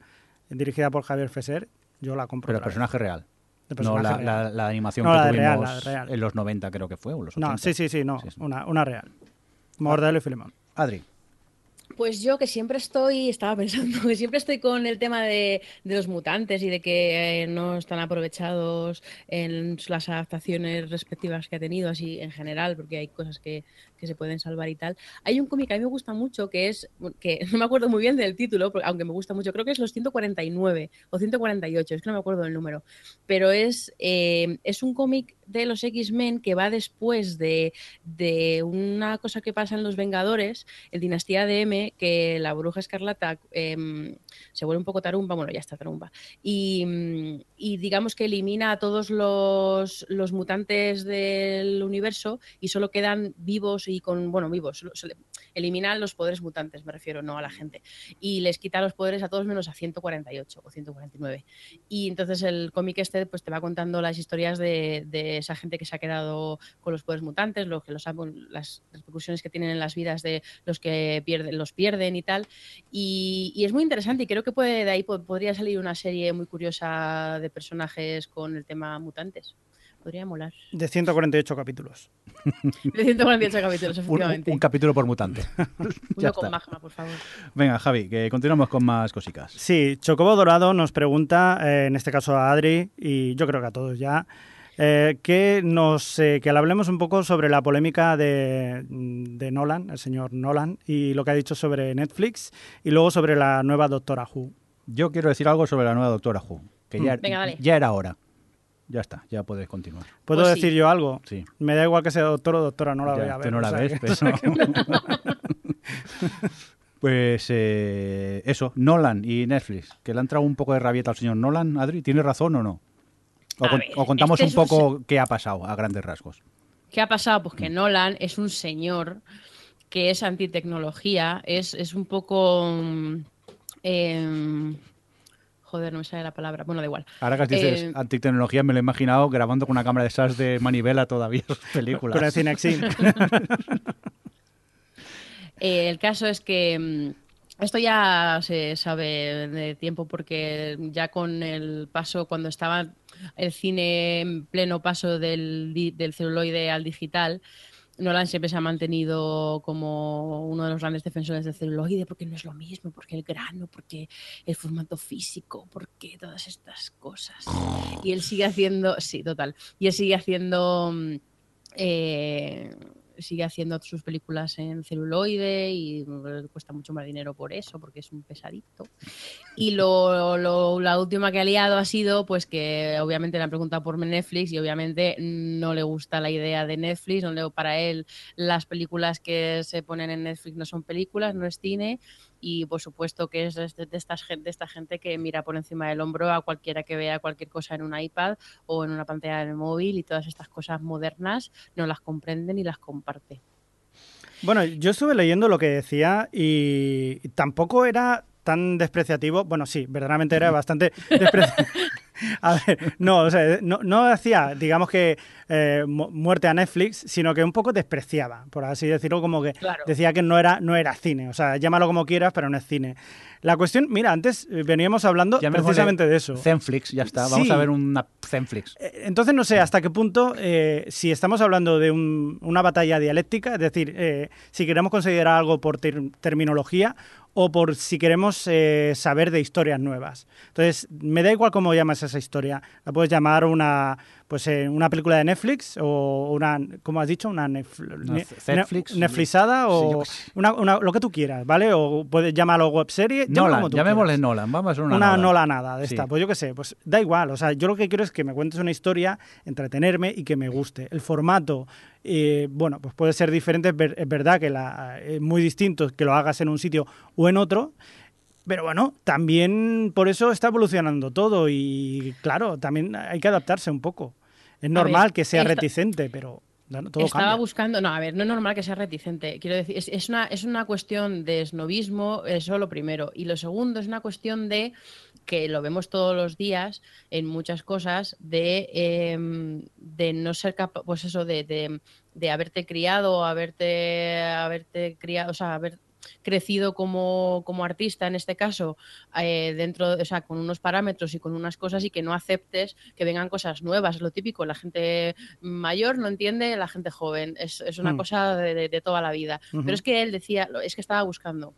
dirigida por Javier Fesser, yo la compro. Pero el personaje real. De No la, real. la- la animación No, que la tuvimos real, en los 90 creo que fue, o los 80. No, sí, sí, sí, no, Sí, sí. Una, una real. Mortadelo y Filemón. Adri. Pues yo que siempre estoy, estaba pensando, que siempre estoy con el tema de, de los mutantes y de que eh, no están aprovechados en las adaptaciones respectivas que ha tenido, así en general, porque hay cosas que, que se pueden salvar y tal. Hay un cómic que a mí me gusta mucho que es, que no me acuerdo muy bien del título, aunque me gusta mucho, creo que es los 149 o 148, es que no me acuerdo del número, pero es, eh, es un cómic de los X-Men que va después de, de una cosa que pasa en Los Vengadores, el Dinastía de M, que la bruja escarlata em, se vuelve un poco tarumba, bueno, ya está tarumba, y, mm, y digamos que elimina a todos los, los mutantes del universo y solo quedan vivos y con, bueno, vivos, elimina los poderes mutantes, me refiero, no a la gente, y les quita los poderes a todos menos a 148 o 149. Y entonces el cómic este pues te va contando las historias de, esa gente que se ha quedado con los poderes mutantes, lo que los, las repercusiones que tienen en las vidas de los que pierden, los pierden y tal. Y, y es muy interesante y creo que puede, de ahí po- podría salir una serie muy curiosa de personajes con el tema mutantes. podría molar. De 148 capítulos. De 148 capítulos, Un, efectivamente. un capítulo por mutante. ya Uno con está. magma, por favor. Venga, Javi, que continuamos con más cositas. Sí, Chocobo Dorado nos pregunta, eh, en este caso a Adri, y yo creo que a todos ya, eh, que, nos, eh, que le hablemos un poco sobre la polémica de, de Nolan, el señor Nolan, y lo que ha dicho sobre Netflix, y luego sobre la nueva Doctora Who. Yo quiero decir algo sobre la nueva Doctora Who, que ya. Venga, dale. ya era hora. Ya está, ya podéis continuar. ¿Puedo Pues sí. decir yo algo? Sí. Me da igual que sea doctor o doctora, no la Ya, voy a tú ver. no la o sea ves, que- pero... Pues eh, eso, Nolan y Netflix, que le han traído un poco de rabieta al señor Nolan, Adri, ¿tiene razón o no? O, A con- ver, o contamos este un es un poco qué ha pasado a grandes rasgos. ¿Qué ha pasado? Pues que Nolan es un señor que es antitecnología, es, es un poco... mm, em, joder, no me sale la palabra. Bueno, da igual. Ahora que dices Eh, antitecnología, me lo he imaginado grabando con una cámara de esas de manivela todavía sus películas. Con el Cinexin. Eh, el caso es que mm, esto ya se sabe de tiempo porque ya con el paso, cuando estaba el cine en pleno paso del, del celuloide al digital, Nolan siempre se ha mantenido como uno de los grandes defensores del celuloide porque no es lo mismo, porque el grano, porque el formato físico, porque todas estas cosas. Y él sigue haciendo, sí, total, y él sigue haciendo... mm, eh, sigue haciendo sus películas en celuloide y le cuesta mucho más dinero por eso, porque es un pesadito. Y lo, lo- la última que ha liado ha sido pues que obviamente le han preguntado por Netflix y obviamente no le gusta la idea de Netflix, no le, para él las películas que se ponen en Netflix no son películas, no es cine y por supuesto que es de, de estas gente, de esta gente que mira por encima del hombro a cualquiera que vea cualquier cosa en un iPad o en una pantalla del móvil y todas estas cosas modernas no las comprende ni las comparte. Bueno, yo estuve leyendo lo que decía y tampoco era tan despreciativo. Bueno, sí, verdaderamente era bastante despreciativo. A ver, no, o sea, no, no hacía, digamos que, eh, mu- muerte a Netflix, sino que un poco despreciaba, por así decirlo, como que Claro. decía que no era, no era cine. O sea, llámalo como quieras, pero no es cine. La cuestión, mira, antes eh, veníamos hablando precisamente de eso. Zenflix, ya está. Vamos Sí. a ver una Zenflix. Eh, Entonces no sé hasta qué punto, eh, si estamos hablando de un- una batalla dialéctica, es decir, eh, si queremos considerar algo por ter- terminología o por si queremos eh, saber de historias nuevas. Entonces, me da igual cómo llamas esa historia. La puedes llamar una, pues, eh, una película de Netflix o una, ¿cómo has dicho? Una, nef- ne- Netflix. ne- Netflixada o una, una- lo que tú quieras, ¿vale? O puedes llamarlo webserie. Nolan, como tú llamémosle quieras Nolan. Vamos a hacer una, una Nolan. nolanada de Sí. esta. Pues yo qué sé, pues da igual. O sea, yo lo que quiero es que me cuentes una historia, entretenerme y que me guste. El formato, eh, bueno, pues puede ser diferente. Es verdad que la, es muy distinto que lo hagas en un sitio o en otro. Pero bueno, también por eso está evolucionando todo y claro, también hay que adaptarse un poco. Es normal ver, que sea reticente, pero todo Estaba cambia. buscando, no, a ver, no es normal que sea reticente. Quiero decir, es, es una, es una cuestión de esnovismo, eso lo primero. Y lo segundo es una cuestión de, que lo vemos todos los días en muchas cosas, de, em, de no ser capaz, pues eso, de, de, de haberte criado, haberte, haberte criado, o sea, haber crecido como, como artista en este caso eh, dentro o sea con unos parámetros y con unas cosas y que no aceptes que vengan cosas nuevas. Es lo típico la gente mayor no entiende la gente joven. Es, es una Mm. cosa de, de- de toda la vida. Pero es que él decía lo- es que estaba buscando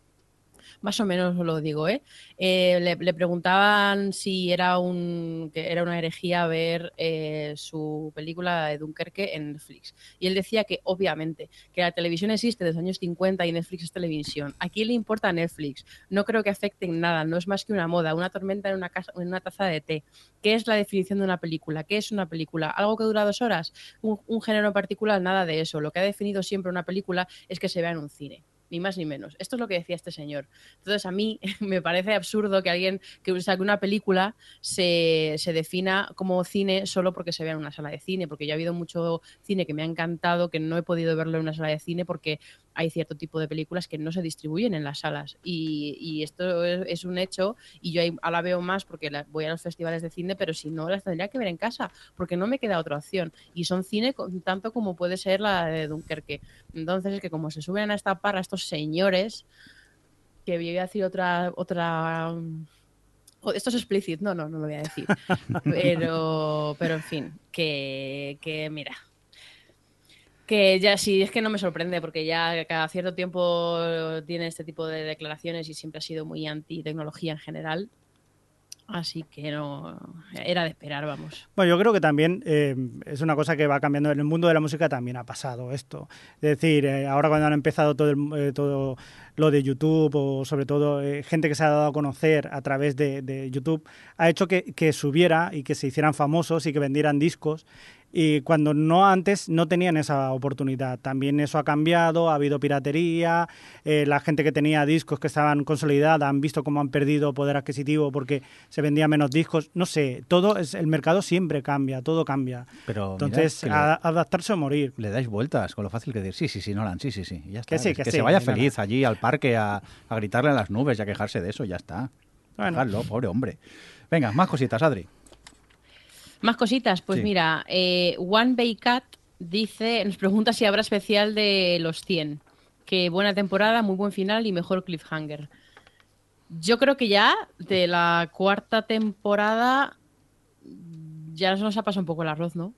más o menos lo digo, ¿eh? Eh, le, preguntaban si era un que era una herejía ver eh, su película de Dunkerque en Netflix. Y él decía que, obviamente, que la televisión existe desde los años 50 y Netflix es televisión. ¿A quién le importa Netflix? No creo que afecte en nada, no es más que una moda, una tormenta en una, casa, en una taza de té. ¿Qué es la definición de una película? ¿Qué es una película? ¿Algo que dura dos horas? ¿Un, un género particular? Nada de eso. Lo que ha definido siempre una película es que se vea en un cine ni más ni menos. Esto es lo que decía este señor. Entonces, a mí me parece absurdo que alguien que saque una película se, se, defina como cine solo porque se vea en una sala de cine, porque yo ha habido mucho cine que me ha encantado, que no he podido verlo en una sala de cine porque hay cierto tipo de películas que no se distribuyen en las salas. Y, y esto es, es, un hecho, y yo ahí ahora veo más porque la, voy a los festivales de cine, pero si no, las tendría que ver en casa, porque no me queda otra opción. Y son cine con, tanto como puede ser la de Dunkerque. Entonces, es que como se suben a esta parra estos señores, que voy a decir otra, otra Oh, esto es explícito, no, no, no lo voy a decir. pero, pero en fin, que, que mira, que ya sí, es que no me sorprende porque ya cada cierto tiempo tiene este tipo de declaraciones y siempre ha sido muy anti tecnología en general. Así que no, era de esperar, vamos. Bueno, yo creo que también eh, es una cosa que va cambiando. En el mundo de la música también ha pasado esto. Es decir, eh, ahora cuando han empezado todo, el- eh, todo lo de YouTube o sobre todo eh, gente que se ha dado a conocer a través de, de YouTube, ha hecho que, que subiera y que se hicieran famosos y que vendieran discos. Y cuando no antes no tenían esa oportunidad. También eso ha cambiado, ha habido piratería, eh, la gente que tenía discos que estaban consolidadas han visto cómo han perdido poder adquisitivo porque se vendían menos discos. No sé, todo es, el mercado siempre cambia, todo cambia. Pero Entonces, le- adaptarse o morir. le dais vueltas con lo fácil que decir, sí, sí, sí, Nolan, sí, sí, sí, ya está. Que sí, que que sí, se vaya feliz allí al parque a, a gritarle a las nubes y a quejarse de eso, ya está. Bueno. Dejadlo, pobre hombre. Venga, más cositas, Adri. Más cositas, pues Sí. mira, eh, One Bay Cat dice, nos pregunta si habrá especial de los 100. Que buena temporada, muy buen final y mejor cliffhanger. Yo creo que ya de la cuarta temporada ya nos ha pasado un poco el arroz, ¿no?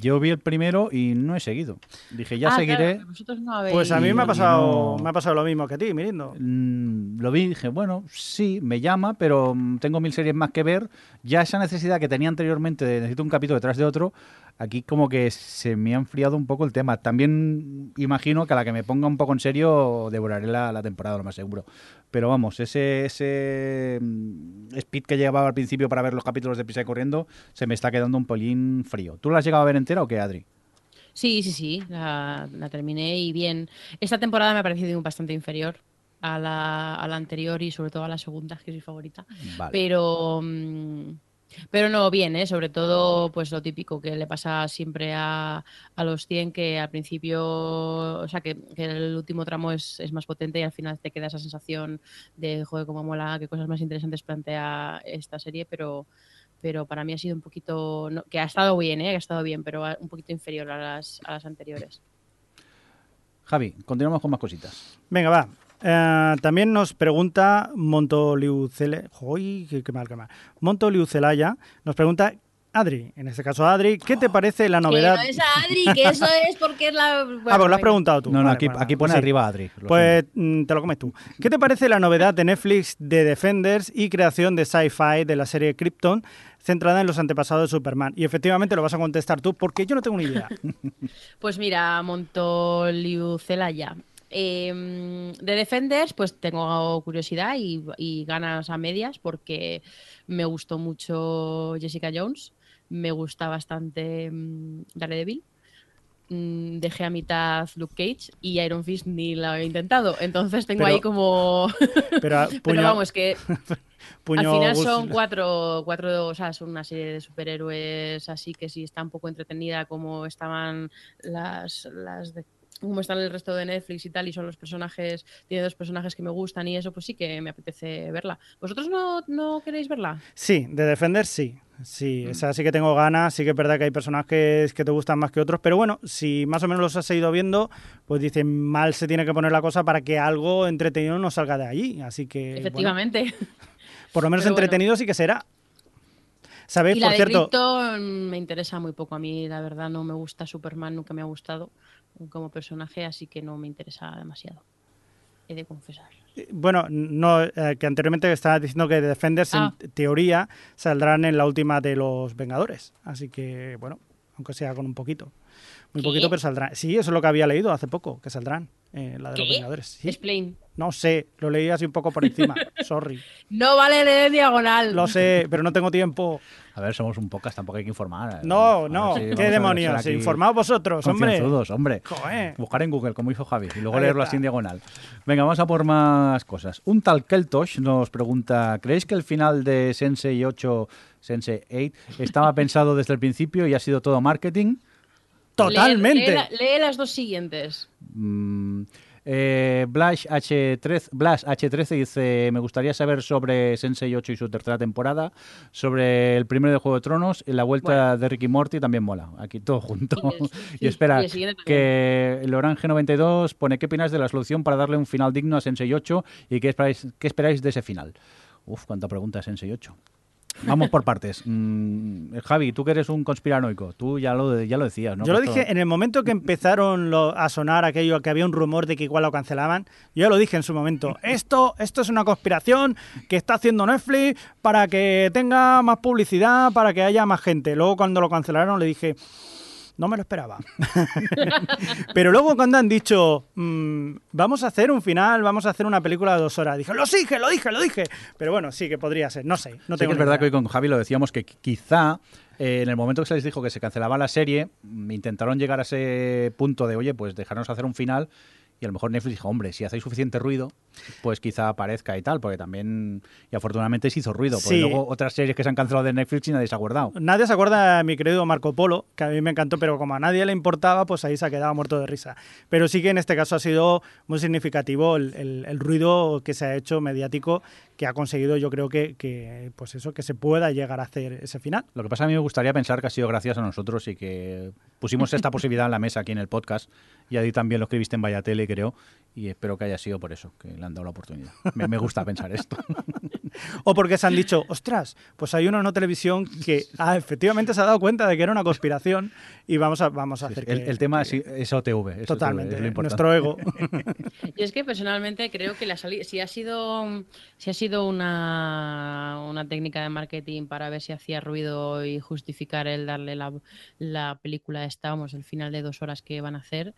Yo vi el primero y no he seguido. Dije, ya Ah, seguiré. claro, vosotros no habéis- Pues a mí me ha pasado, no- me ha pasado lo mismo que a ti, Mirindo. Mm, lo vi y dije, bueno, sí, me llama, pero mm, tengo mil series más que ver. Ya esa necesidad que tenía anteriormente de necesito un capítulo detrás de otro, aquí como que se me ha enfriado un poco el tema. También imagino que a la que me ponga un poco en serio devoraré la, la temporada, lo más seguro. Pero vamos, ese, ese mm, speed que llevaba al principio para ver los capítulos de Prisa y Corriendo se me está quedando un polín frío. ¿Tú lo has llegado a ver entera o qué, Adri? Sí, sí, sí, la, la terminé y bien. Esta temporada me ha parecido bastante inferior a la, a la anterior y sobre todo a la segunda, que es mi favorita. Vale. Pero, mm, pero no, bien, ¿eh? sobre todo pues lo típico que le pasa siempre a, a los 100, que al principio, o sea, que, que el último tramo es, es más potente y al final te queda esa sensación de, joder, cómo mola, qué cosas más interesantes plantea esta serie, pero pero para mí ha sido un poquito, no, que ha estado bien, ¿eh? que ha estado bien, pero a- un poquito inferior a las, a las anteriores. Javi, continuamos con más cositas. Venga, va. Eh, también nos pregunta Montoliucele... ¡Joy! Qué, qué mal, qué mal. Montoliucelaya nos pregunta, Adri, en este caso Adri, ¿qué te parece la novedad? Que no es a Adri, que eso es porque es la... ah, pues lo has preguntado tú. No, no, Vale, aquí, bueno, aquí pone sí. arriba Adri. Pues mm, te lo comes tú. ¿Qué te parece la novedad de Netflix de Defenders y creación de sci-fi de la serie Krypton centrada en los antepasados de Superman? Y efectivamente lo vas a contestar tú porque yo no tengo ni idea. Pues mira, Montoliucelaya. Eh, de Defenders, pues tengo curiosidad y, y ganas a medias porque me gustó mucho Jessica Jones, me gusta bastante mm, Daredevil, mm, dejé a mitad Luke Cage y Iron Fist ni la he intentado. Entonces tengo Pero- ahí como... Pero, ah, Pero puño, vamos, que puño al final son cuatro, cuatro, o sea, son una serie de superhéroes así que sí está un poco entretenida como estaban las, las de como están el resto de Netflix y tal, y son los personajes, tiene dos personajes que me gustan y eso, pues sí que me apetece verla. ¿Vosotros no, no queréis verla? Sí, de Defenders sí. Sí, Mm. esa sí que tengo ganas, sí que es verdad que hay personajes que te gustan más que otros, pero bueno, si más o menos los has ido viendo, pues dicen mal se tiene que poner la cosa para que algo entretenido no salga de allí, así que bueno, Efectivamente. por lo menos Pero bueno. entretenido sí que será. ¿Sabéis, y la por de cierto? Krypton me interesa muy poco. A mí, la verdad, no me gusta Superman, nunca me ha gustado como personaje, así que no me interesa demasiado. He de confesar. Bueno, no, eh, que anteriormente estabas diciendo que Defenders Ah. en teoría saldrán en la última de los Vengadores. Así que, bueno, aunque sea con un poquito. Muy ¿Qué? poquito, pero saldrán. Sí, eso es lo que había leído hace poco, que saldrán en la de los ¿Qué? Vengadores. Sí. Explain. No sé, lo leí así un poco por encima. Sorry. No vale leer en diagonal. Lo sé, pero no tengo tiempo. A ver, somos un podcast, tampoco hay que informar. No, no, si qué demonios. Informaos vosotros, hombre. hombre. Joder. Buscar en Google, como hizo Javi, y luego Ahí leerlo está. así en diagonal. Venga, vamos a por más cosas. Un tal Keltosh nos pregunta, ¿creéis que el final de Sensei 8, Sensei 8, estaba pensado desde el principio y ha sido todo marketing? Totalmente. Lee, lee la- lee las dos siguientes. Mm, eh, Blash H13, Blash H13 dice, me gustaría saber sobre Sensei 8 y su tercera temporada, sobre el primero de Juego de Tronos y la vuelta Bueno. de Ricky Morty también mola, aquí todo junto. Y el- y espera, y el que el Orange 92 pone, ¿qué opinas de la solución para darle un final digno a Sensei 8 y qué esperáis, qué esperáis de ese final? Uf, cuánta pregunta en 6-8. Vamos por partes. Mm, Javi, tú que eres un conspiranoico, tú ya lo, ya lo decías, ¿no? Yo lo dije en el momento que empezaron lo- a sonar aquello, que había un rumor de que igual lo cancelaban. Yo ya lo dije en su momento. Esto, esto es una conspiración que está haciendo Netflix para que tenga más publicidad, para que haya más gente. Luego cuando lo cancelaron le dije, no me lo esperaba. Pero luego cuando han dicho, mm, vamos a hacer un final, vamos a hacer una película de dos horas, dije, lo dije, lo dije, lo dije. Pero bueno, sí que podría ser, no sé. No Sí tengo que es verdad idea. que hoy con Javi lo decíamos que qui- quizá eh, en el momento que se les dijo que se cancelaba la serie, mm, intentaron llegar a ese punto de, oye, pues dejarnos hacer un final. Y a lo mejor Netflix dijo, hombre, si hacéis suficiente ruido, pues quizá aparezca y tal, porque también, y afortunadamente se hizo ruido, porque Sí. luego otras series que se han cancelado de Netflix y nadie se ha acordado. Nadie se acuerda de mi querido Marco Polo, que a mí me encantó, pero como a nadie le importaba, pues ahí se ha quedado muerto de risa. Pero sí que en este caso ha sido muy significativo el, el- el ruido que se ha hecho mediático, que ha conseguido yo creo que, que, pues eso, que se pueda llegar a hacer ese final. Lo que pasa a mí me gustaría pensar que ha sido gracias a nosotros y que pusimos esta posibilidad en la mesa aquí en el podcast y ahí también lo escribiste en Vaya Tele, creo, y espero que haya sido por eso, que le han dado la oportunidad. Me, me gusta pensar esto. O porque se han dicho, ostras, pues hay uno en una televisión que ah, efectivamente se ha dado cuenta de que era una conspiración y vamos a, vamos a hacer el, que... el tema que- es, es OTV. es Totalmente, OTV, es lo importante. nuestro ego. Yo es que personalmente creo que la sali- si ha sido si ha sido una, una técnica de marketing para ver si hacía ruido y justificar el darle la, la película esta, vamos, el final de dos horas que van a hacer,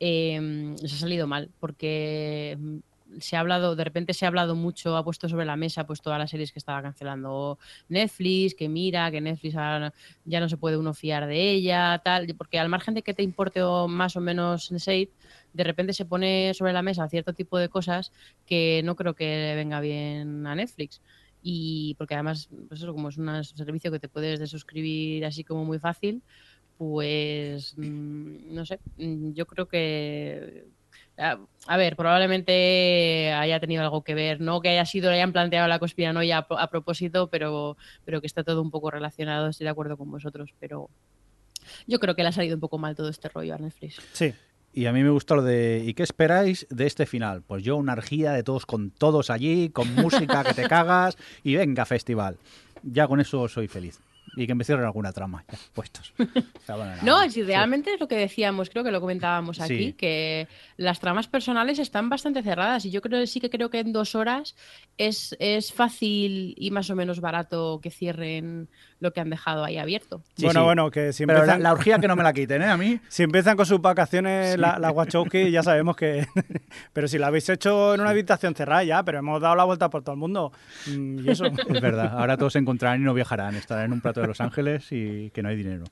eh, se ha salido mal, porque mm, se ha hablado, de repente se ha hablado mucho, ha puesto sobre la mesa pues todas las series que estaba cancelando Netflix, que mira, que Netflix ya no se puede uno fiar de ella, tal, porque al margen de que te importe más o menos Sense8, de repente se pone sobre la mesa cierto tipo de cosas que no creo que venga bien a Netflix. Y porque además, pues eso, como es un servicio que te puedes desuscribir así como muy fácil, pues mm, no sé, mm, yo creo que a, a ver, probablemente haya tenido algo que ver, no que haya sido, le hayan planteado la conspiranoia a, a propósito, pero, pero que está todo un poco relacionado, estoy de acuerdo con vosotros, pero yo creo que le ha salido un poco mal todo este rollo a Netflix. Sí. Y a mí me gustó lo de ¿y qué esperáis de este final? Pues yo una orgía de todos con todos allí, con música que te cagas y venga festival. Ya con eso soy feliz. Y que me cierren alguna trama, ya, puestos. Sea, bueno, No, si realmente es lo que decíamos, creo que lo comentábamos aquí, Sí. que las tramas personales están bastante cerradas y yo creo sí que creo que en dos horas es, es fácil y más o menos barato que cierren lo que han dejado ahí abierto. Sí, bueno, sí. bueno, que si Pero la, empiezan, la orgía que no me la quiten, ¿eh? A mí. si empiezan con sus vacaciones, la, la Wachowski, ya sabemos que... pero si lo habéis hecho en una habitación cerrada ya, pero hemos dado la vuelta por todo el mundo. mm, Y eso... Es verdad, ahora todos se encontrarán y no viajarán, estarán en un plato de Los Ángeles y que no hay dinero.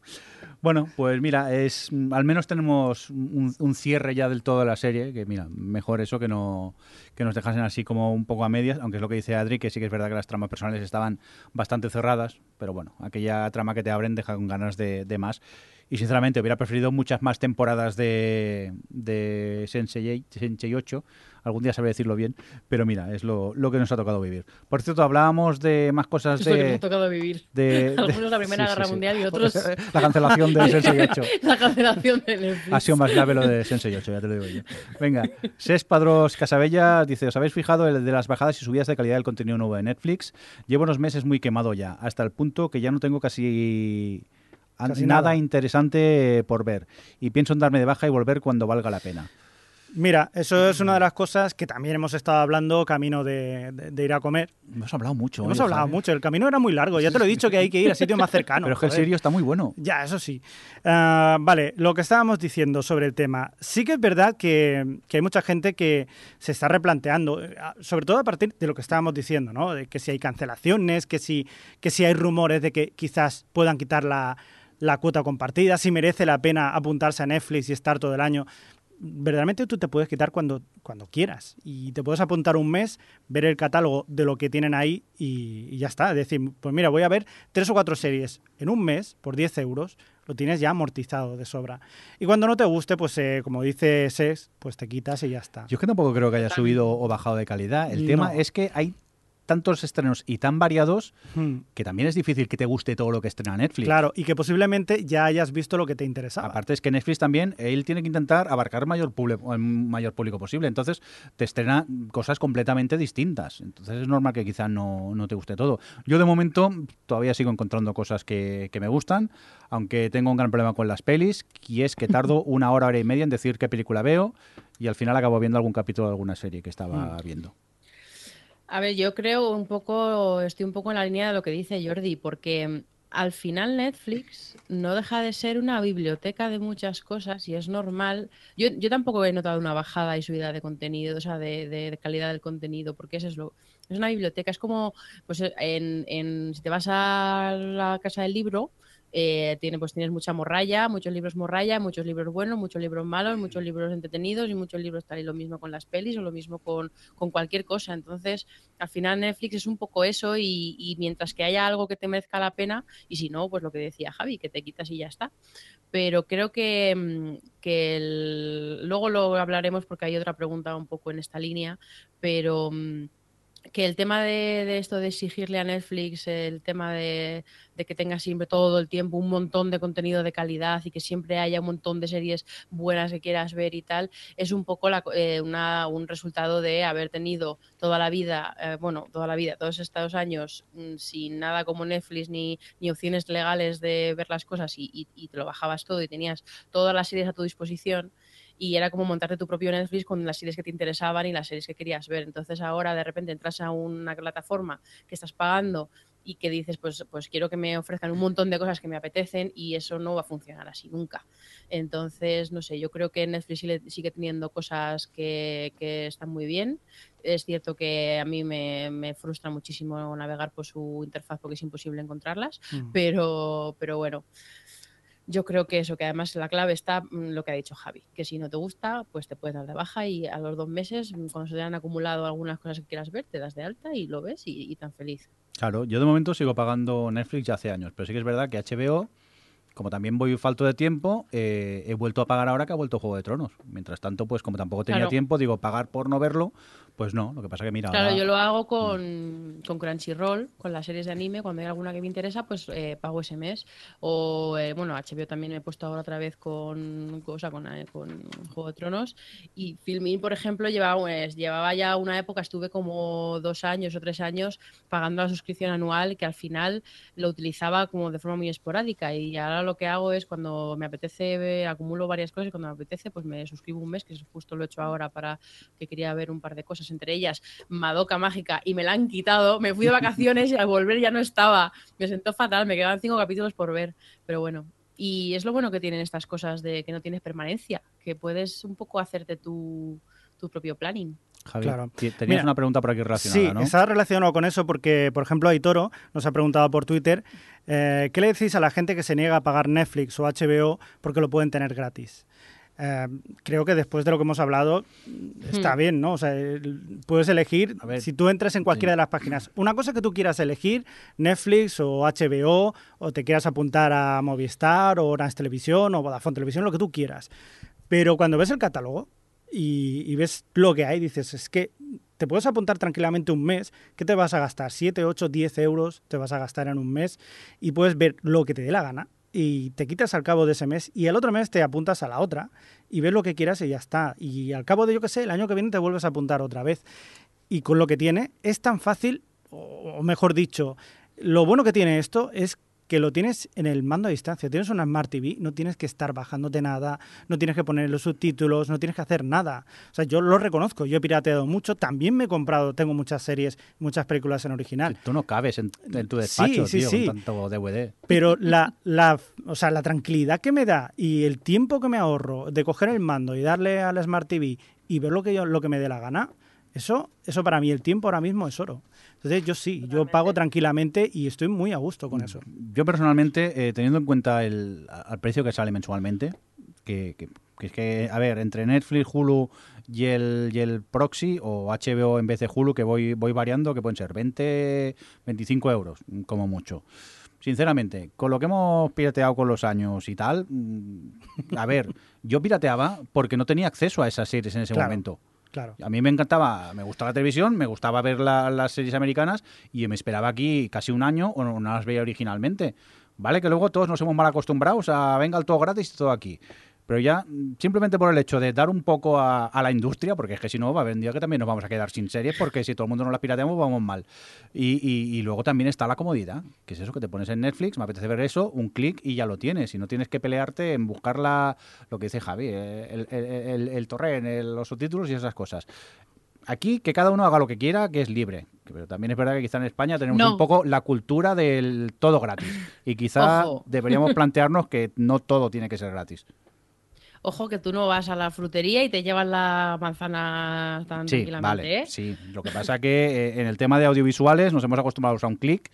Bueno, pues mira, es al menos tenemos un, cierre ya del todo de la serie, que mira, mejor eso que no que nos dejasen así como un poco a medias, aunque es lo que dice Adri, que sí que es verdad que las tramas personales estaban bastante cerradas, pero bueno, aquella trama que te abren deja con ganas de, de más. Y sinceramente hubiera preferido muchas más temporadas de, de Sensei, Sensei 8. Algún día sabré decirlo bien, pero mira, es lo, lo que nos ha tocado vivir. Por cierto, hablábamos de más cosas Es lo que nos de... ha tocado vivir. de- Algunos la Primera sí, Guerra sí. Mundial y otros La cancelación de Sensei 8. la cancelación de Netflix. Ha sido más grave lo de Sensei 8, ya te lo digo yo. Venga, Ses Padros Casabella dice, ¿os habéis fijado el de las bajadas y subidas de calidad del contenido nuevo de Netflix? Llevo unos meses muy quemado ya, hasta el punto que ya no tengo Casi nada, nada. interesante por ver. Y pienso en darme de baja y volver cuando valga la pena. Mira, eso es una de las cosas que también hemos estado hablando camino de, de- de ir a comer. Hemos hablado mucho. Hemos oye, hablado mucho, el camino era muy largo, ya te lo he dicho que hay que ir a sitios más cercanos. Pero es que el serio está muy bueno. Ya, eso sí. Ah, vale, lo que estábamos diciendo sobre el tema. Sí que es verdad que, que hay mucha gente que se está replanteando, eh, sobre todo a partir de lo que estábamos diciendo, ¿no? De que si hay cancelaciones, que si, que si hay rumores de que quizás puedan quitar la, la cuota compartida, si merece la pena apuntarse a Netflix y estar todo el año. Verdaderamente tú te puedes quitar cuando, cuando quieras y te puedes apuntar un mes, ver el catálogo de lo que tienen ahí y, y ya está. Es decir, pues mira, voy a ver tres o cuatro series en un mes por 10 euros, lo tienes ya amortizado de sobra. Y cuando no te guste, pues eh, como dice Ses, pues te quitas y ya está. Yo es que tampoco creo que haya subido o bajado de calidad. El tema es que hay tantos estrenos y tan variados Hmm. que también es difícil que te guste todo lo que estrena Netflix. Claro, y que posiblemente ya hayas visto lo que te interesaba. Aparte es que Netflix también, él tiene que intentar abarcar mayor público, el mayor público posible. Entonces te estrena cosas completamente distintas. Entonces es normal que quizá no, no te guste todo. Yo de momento todavía sigo encontrando cosas que, que me gustan, aunque tengo un gran problema con las pelis, y es que tardo una hora, hora y media en decir qué película veo y al final acabo viendo algún capítulo de alguna serie que estaba viendo. A ver, yo creo un poco, estoy un poco en la línea de lo que dice Jordi, porque mm, al final Netflix no deja de ser una biblioteca de muchas cosas y es normal. Yo, yo tampoco he notado una bajada y subida de contenido, o sea, de, de- calidad del contenido, porque eso es lo. Es una biblioteca, es como, pues en, en- si te vas a la casa del libro, eh, tiene, pues tienes mucha morralla, muchos libros morralla, muchos libros buenos, muchos libros malos, muchos libros entretenidos y muchos libros tal y lo mismo con las pelis o lo mismo con, con cualquier cosa. Entonces, al final Netflix es un poco eso y, y mientras que haya algo que te merezca la pena y si no, pues lo que decía Javi, que te quitas y ya está. Pero creo que, mm, que el- luego lo hablaremos porque hay otra pregunta un poco en esta línea, pero mm, que el tema de, esto de exigirle a Netflix, el tema de, que tenga siempre todo el tiempo un montón de contenido de calidad y que siempre haya un montón de series buenas que quieras ver y tal, es un poco la eh, una- un resultado de haber tenido toda la vida, eh, bueno, toda la vida, todos estos años mm, sin nada como Netflix ni, ni opciones legales de ver las cosas y, y- y te lo bajabas todo y tenías todas las series a tu disposición y era como montarte tu propio Netflix con las series que te interesaban y las series que querías ver. Entonces ahora de repente entras a una plataforma que estás pagando y que dices, pues, pues quiero que me ofrezcan un montón de cosas que me apetecen y eso no va a funcionar así nunca. Entonces, no sé, yo creo que Netflix sigue, teniendo cosas que, que están muy bien. Es cierto que a mí me, me frustra muchísimo navegar por su interfaz porque es imposible encontrarlas, Mm. pero, pero bueno, yo creo que eso, que además la clave está mm, lo que ha dicho Javi, que si no te gusta, pues te puedes dar de baja y a los dos meses, mm, cuando se te han acumulado algunas cosas que quieras ver, te das de alta y lo ves y, y tan feliz. Claro, yo de momento sigo pagando Netflix ya hace años, pero sí que es verdad que HBO, como también voy falto de tiempo, eh, he vuelto a pagar ahora que ha vuelto Juego de Tronos. Mientras tanto, pues como tampoco tenía Claro. tiempo, digo, pagar por no verlo, pues no. Lo que pasa que mira, Claro, ahora- yo lo hago con, con Crunchyroll, con las series de anime. Cuando hay alguna que me interesa, pues eh, pago ese mes. O, eh, bueno, HBO también me he puesto ahora otra vez con, cosa, con, eh, con Juego de Tronos. Y Filmin, por ejemplo, llevaba, pues, llevaba ya una época, estuve como dos años o tres años pagando la suscripción anual, que al final lo utilizaba como de forma muy esporádica. Y ahora lo que hago es cuando me apetece, ver- acumulo varias cosas y cuando me apetece, pues me suscribo un mes, que es justo lo he hecho ahora para que quería ver un par de cosas, entre ellas Madoka Mágica, y me la han quitado. Me fui de vacaciones y al volver ya no estaba. Me sentó fatal, me quedaban cinco capítulos por ver, pero bueno. Y es lo bueno que tienen estas cosas de que no tienes permanencia, que puedes un poco hacerte tu, tu propio planning. Javi, Claro. tenías Mira, una pregunta por aquí relacionada, Sí, ¿no? está relacionado con eso porque, por ejemplo, Aitoro nos ha preguntado por Twitter, eh, ¿qué le decís a la gente que se niega a pagar Netflix o HBO porque lo pueden tener gratis? Eh, creo que después de lo que hemos hablado está Hmm. bien, ¿no? O sea, puedes elegir, A ver, si tú entras en cualquiera sí. de las páginas, una cosa que tú quieras elegir, Netflix o HBO, o te quieras apuntar a Movistar o Orange Televisión o Vodafone Televisión, lo que tú quieras. Pero cuando ves el catálogo y, y ves lo que hay, dices, es que te puedes apuntar tranquilamente un mes, ¿qué te vas a gastar? 7, 8, 10 euros te vas a gastar en un mes y puedes ver lo que te dé la gana y te quitas al cabo de ese mes y el otro mes te apuntas a la otra y ves lo que quieras y ya está. Y al cabo de, yo qué sé, el año que viene te vuelves a apuntar otra vez. Y con lo que tiene es tan fácil, o mejor dicho, lo bueno que tiene esto es que lo tienes en el mando a distancia. Tienes una Smart TV, no tienes que estar bajándote nada, no tienes que poner los subtítulos, no tienes que hacer nada. O sea, yo lo reconozco, yo he pirateado mucho, también me he comprado, tengo muchas series, muchas películas en original. Tú no cabes en, en tu despacho, Sí, sí, tío, sí. con tanto DVD. Pero la, la, o sea, la tranquilidad que me da y el tiempo que me ahorro de coger el mando y darle al Smart TV y ver lo que, yo, lo que me dé la gana, eso, eso para mí, el tiempo ahora mismo es oro. Entonces yo sí, yo pago tranquilamente y estoy muy a gusto con eso. Yo personalmente, eh, teniendo en cuenta el al precio que sale mensualmente, que, que- que es que, a ver, entre Netflix, Hulu y el, y el Proxy, o HBO en vez de Hulu, que voy, voy variando, que pueden ser 20, 25 euros, como mucho. Sinceramente, con lo que hemos pirateado con los años y tal, mm, a ver, yo pirateaba porque no tenía acceso a esas series en ese Claro. momento. Claro. A mí me encantaba, me gustaba la televisión, me gustaba ver la- las series americanas y me esperaba aquí casi un año o no, no las veía originalmente. Vale, que luego todos nos hemos mal acostumbrados a venga el todo gratis y todo aquí. Pero ya, simplemente por el hecho de dar un poco a, a la industria, porque es que si no, va a haber un día que también nos vamos a quedar sin series, porque si todo el mundo no las pirateamos, vamos mal. Y, y- y luego también está la comodidad, que es eso que te pones en Netflix, me apetece ver eso, un clic y ya lo tienes. Y no tienes que pelearte en buscar la, lo que dice Javi, eh, el, el, el, el torrent, los subtítulos y esas cosas. Aquí que cada uno haga lo que quiera, que es libre. Pero también es verdad que quizá en España tenemos No. un poco la cultura del todo gratis. Y quizá Ojo. deberíamos plantearnos que no todo tiene que ser gratis. Ojo que tú no vas a la frutería y te llevas la manzana tan Sí, tranquilamente, vale. ¿eh? Sí, lo que pasa que eh, en el tema de audiovisuales nos hemos acostumbrado a un clic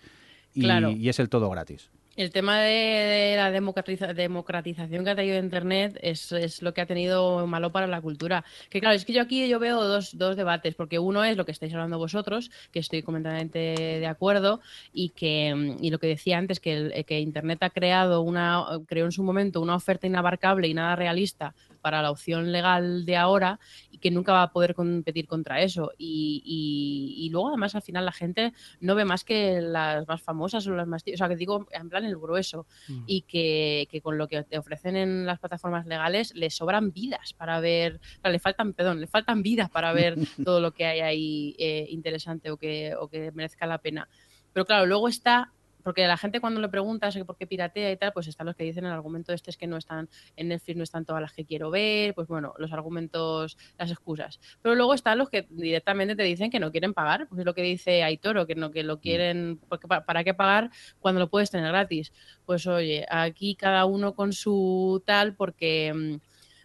y, Claro. y es el todo gratis. El tema de, la democratiza- democratización que ha tenido Internet es, lo que ha tenido malo para la cultura. Que claro, es que yo aquí yo veo dos, debates, porque uno es lo que estáis hablando vosotros, que estoy completamente de acuerdo, y que mm, y lo que decía antes, que, que Internet ha creado una, creó en su momento una oferta inabarcable y nada realista para la opción legal de ahora y que nunca va a poder competir contra eso. Y, y- y luego además al final la gente no ve más que las más famosas o las más... O sea, que digo en plan el grueso Mm. y que, que con lo que te ofrecen en las plataformas legales le sobran vidas para ver, o sea, le faltan, perdón, le faltan vidas para ver todo lo que hay ahí eh, interesante o que, o que merezca la pena. Pero claro, luego está, porque la gente cuando le preguntas por qué piratea y tal, pues están los que dicen el argumento este es que no están, en Netflix no están todas las que quiero ver, pues bueno, los argumentos, las excusas. Pero luego están los que directamente te dicen que no quieren pagar, pues es lo que dice Aitoro, que no, que lo quieren, porque pa- ¿para qué pagar cuando lo puedes tener gratis? Pues oye, aquí cada uno con su tal, porque mm,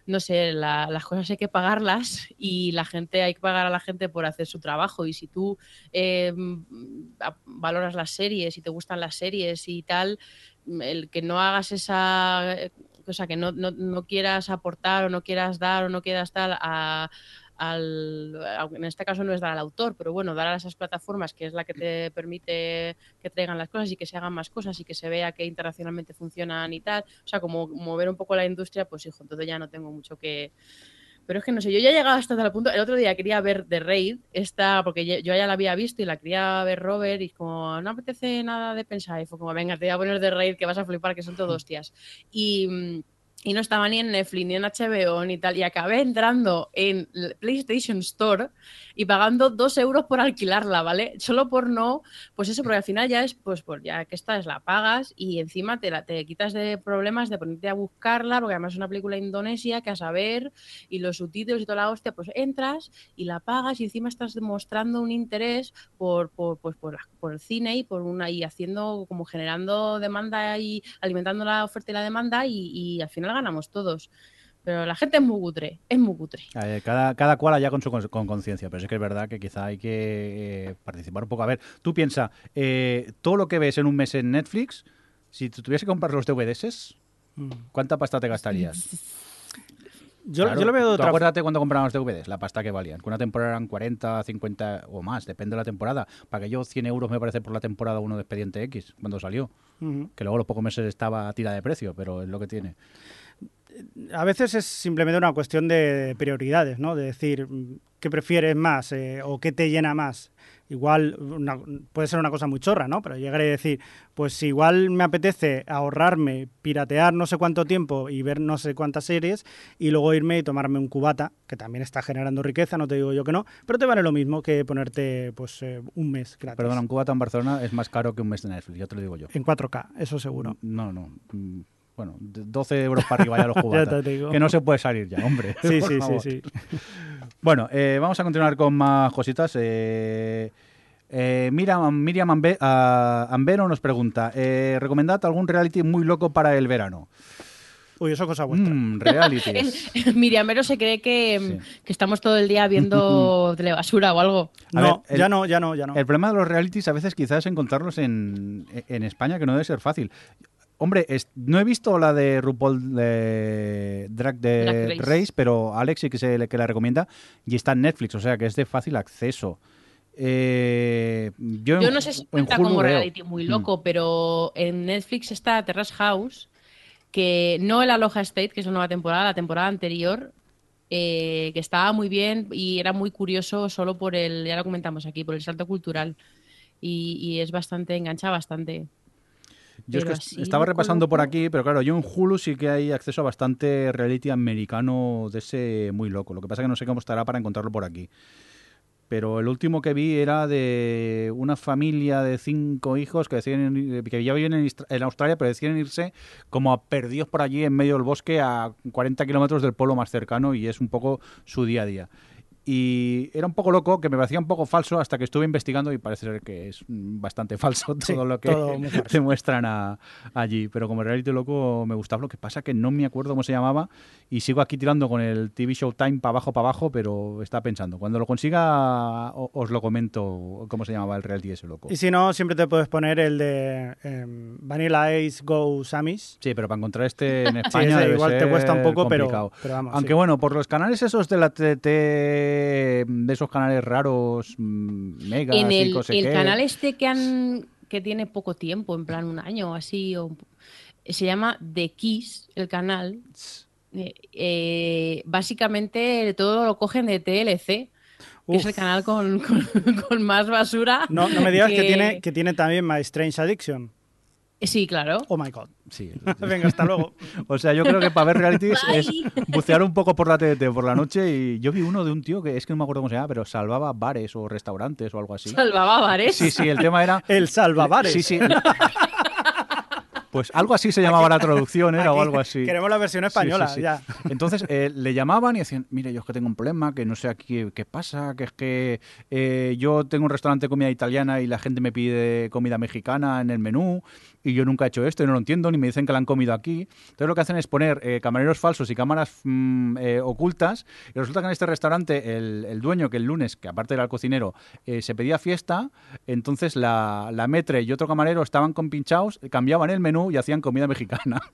no sé, la- las cosas hay que pagarlas y la gente hay que pagar a la gente por hacer su trabajo. Y si tú eh, mm, valoras las series y te gustan las series y tal, mm, el que no hagas esa eh, cosa, que no, no, no quieras aportar o no quieras dar o no quieras tal a al, en este caso no es dar al autor, pero bueno, dar a esas plataformas que es la que te permite que traigan las cosas y que se hagan más cosas y que se vea que internacionalmente funcionan y tal. O sea, como mover un poco la industria, pues hijo, entonces ya no tengo mucho que... Pero es que no sé, yo ya he llegado hasta tal punto. El otro día quería ver The Raid, esta, porque yo ya la había visto y la quería ver Robert, y como no apetece nada de pensar, y fue como, venga, te voy a poner The Raid que vas a flipar, que son todo hostias. Y, mm, y no estaba ni en Netflix, ni en HBO, ni tal. Y acabé entrando en PlayStation Store y pagando dos euros por alquilarla, ¿vale? Solo por no, pues eso, porque al final ya es, pues, pues ya que esta es la pagas y encima te, la, te quitas de problemas de ponerte a buscarla, porque además es una película indonesia que a saber, y los subtítulos y toda la hostia, pues entras y la pagas y encima estás demostrando un interés por, por, pues por, la- por el cine y por una y haciendo como generando demanda y alimentando la oferta y la demanda y, y al final ganamos todos. Pero la gente es muy cutre, es muy cutre. Cada, cada cual allá con su con con conciencia, pero sí que es verdad que quizá hay que eh, participar un poco. A ver, tú piensa, eh, todo lo que ves en un mes en Netflix, si tú tuvieses que comprar los DVDs, Mm. ¿cuánta pasta te gastarías? Yo, Claro, yo lo veo de otra acuérdate cuando compramos DVDs, la pasta que valían. Que una temporada eran 40, 50 o más, depende de la temporada. Para que yo 100 euros me parece por la temporada 1 de Expediente X, cuando salió. Ujú. Que luego los pocos meses estaba a tira de precio, pero es lo que tiene. A veces es simplemente una cuestión de prioridades, ¿no? De decir mm, qué prefieres más eh, o qué te llena más. Igual una- puede ser una cosa muy chorra, ¿no? Pero llegar a decir, pues igual me apetece ahorrarme, piratear no sé cuánto tiempo y ver no sé cuántas series y luego irme y tomarme un cubata, que también está generando riqueza, no te digo yo que no, pero te vale lo mismo que ponerte pues eh, un mes gratis. Perdona, un cubata en Barcelona es más caro que un mes de Netflix, ya te lo digo yo. En 4K, eso seguro. No, no. mm, Bueno, de 12 euros para arriba ya los cubatas. digo. que no se puede salir ya, hombre. Sí, sí, sí, favor. sí. Bueno, eh, vamos a continuar con más cositas. Eh, eh, Miriam, Miriam Ambe- ah, Ambero nos pregunta, eh, ¿recomendad algún reality muy loco para el verano? Uy, eso es cosa vuestra. Mm, realities. Miriamero se cree que, Sí. que estamos todo el día viendo telebasura o algo. A no, ver, el- ya no, ya no, ya no. El problema de los realities a veces quizás es encontrarlos en, en España, que no debe ser fácil. Hombre, es- no he visto la de RuPaul de Drag, de Drag Race. Race. pero Alex sí que, se, que la recomienda y está en Netflix, o sea que es de fácil acceso. Eh, yo, Yo en- no sé si en cuenta como reality muy Mm. loco, pero en Netflix está Terrace House, que no el Aloha State, que es la nueva temporada, la temporada anterior, eh, que estaba muy bien y era muy curioso solo por el, ya lo comentamos aquí, por el salto cultural. Y, y es bastante, engancha bastante. Yo es que estaba repasando por aquí, pero claro, yo en Hulu sí que hay acceso a bastante reality americano de ese muy loco. Lo que pasa es que no sé cómo estará para encontrarlo por aquí. Pero el último que vi era de una familia de cinco hijos que deciden que ya viven en Australia, pero deciden irse como a perdidos por allí en medio del bosque a 40 kilómetros del pueblo más cercano y es un poco su día a día. Y era un poco loco, que me parecía un poco falso hasta que estuve investigando y parece ser que es mm, bastante falso todo Sí, lo que todo te muestran a- allí. Pero como reality loco me gustaba. Lo que pasa que no me acuerdo cómo se llamaba y sigo aquí tirando con el TV Showtime para abajo, para abajo, pero está pensando. Cuando lo consiga os lo comento cómo se llamaba el reality ese loco. Y si no, siempre te puedes poner el de em, Vanilla Ice Go Samis. Sí, pero para encontrar este en Sí, España ese debe igual te ser cuesta un poco, pero, pero vamos. Aunque sí. bueno, por los canales esos de la TT, de esos canales raros, mm, megas En y el, cosas el que- canal este que han que tiene poco tiempo, en plan un año o así, o se llama The Kiss, el canal. Eh, eh, básicamente todo lo cogen de TLC, que es el canal con, con- con más basura. No, no me digas que... tiene, que tiene también My Strange Addiction. Sí, claro. Oh my god. Sí. Venga, hasta luego. O sea, yo creo que para ver realities Bye. es bucear un poco por la TDT por la noche y yo vi uno de un tío que es que no me acuerdo cómo se llama, pero salvaba bares o restaurantes o algo así. Salvaba bares. Sí, sí, el tema era... El Salvabares. Sí, sí. Pues algo así se llamaba la traducción, era o Aquí algo así. Queremos la versión española, Sí, sí, sí. ya. Entonces eh, le llamaban y decían, mire, yo es que tengo un problema, que no sé aquí qué pasa, que es que eh, yo tengo un restaurante de comida italiana y la gente me pide comida mexicana en el menú y yo nunca he hecho esto y no lo entiendo ni me dicen que la han comido aquí. Entonces lo que hacen es poner eh, camareros falsos y cámaras mm, eh, ocultas y resulta que en este restaurante el, el dueño, que el lunes, que aparte era el cocinero, eh, se pedía fiesta, entonces la, la metre y otro camarero estaban compinchados, cambiaban el menú y hacían comida mexicana.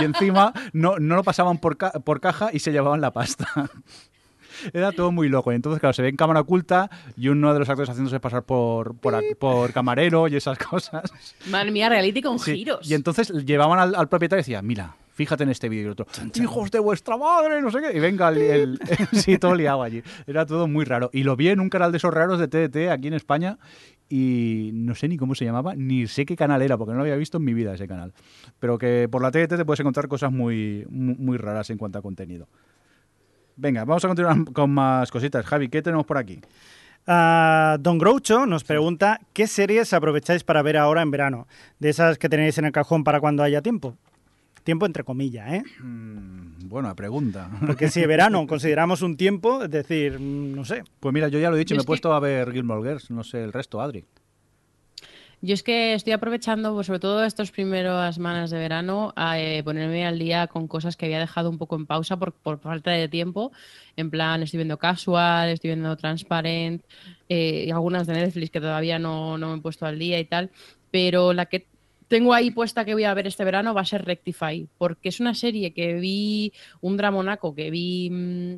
Y encima no, no lo pasaban por, ca- por caja y se llevaban la pasta. Era todo muy loco. Y entonces, claro, se ve en cámara oculta y uno de los actores haciéndose pasar por, por, camarero y esas cosas. Madre mía, reality con Sí, giros. Y entonces llevaban al, al propietario y decían, mira, fíjate en este vídeo. Y el otro, hijos de vuestra madre, no sé qué. Y venga, el, el- sí, todo liado allí. Era todo muy raro. Y lo vi en un canal de esos raros de TDT aquí en España y no sé ni cómo se llamaba, ni sé qué canal era, porque no lo había visto en mi vida ese canal. Pero que por la TDT te puedes encontrar cosas muy, muy, muy raras en cuanto a contenido. Venga, vamos a continuar con más cositas. Javi, ¿qué tenemos por aquí? Ah, Don Groucho nos pregunta qué series aprovecháis para ver ahora en verano, de esas que tenéis en el cajón para cuando haya tiempo. Tiempo entre comillas, ¿eh? Mm, buena pregunta. Porque si verano consideramos un tiempo, es decir, mm, no sé. Pues mira, yo ya lo he dicho, Yo me he que- puesto a ver Gilmore Girls, no sé el resto, Adri. Yo es que estoy aprovechando, pues, sobre todo estas primeras semanas de verano, a eh, ponerme al día con cosas que había dejado un poco en pausa por, por falta de tiempo. En plan, estoy viendo Casual, estoy viendo Transparent, eh, y algunas de Netflix que todavía no, no me he puesto al día y tal. Pero la que tengo ahí puesta que voy a ver este verano va a ser Rectify, porque es una serie que vi, un dramonaco que vi mm,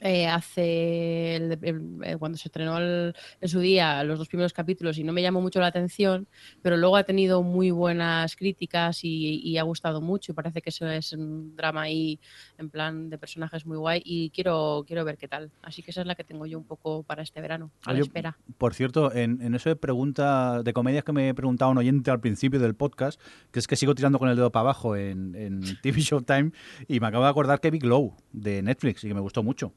eh, hace el- el- eh, cuando se estrenó el- en su día los dos primeros capítulos y no me llamó mucho la atención, pero luego ha tenido muy buenas críticas y, y ha gustado mucho y parece que eso es un drama ahí en plan de personajes muy guay y quiero, quiero ver qué tal. Así que esa es la que tengo yo un poco para este verano, a la Oye, espera. Por cierto, en, en eso de pregunta de comedias que me preguntaba un oyente al principio del podcast, que es que sigo tirando con el dedo para abajo en, en TV Showtime, y me acabo de acordar que vi Glow de Netflix y que me gustó mucho.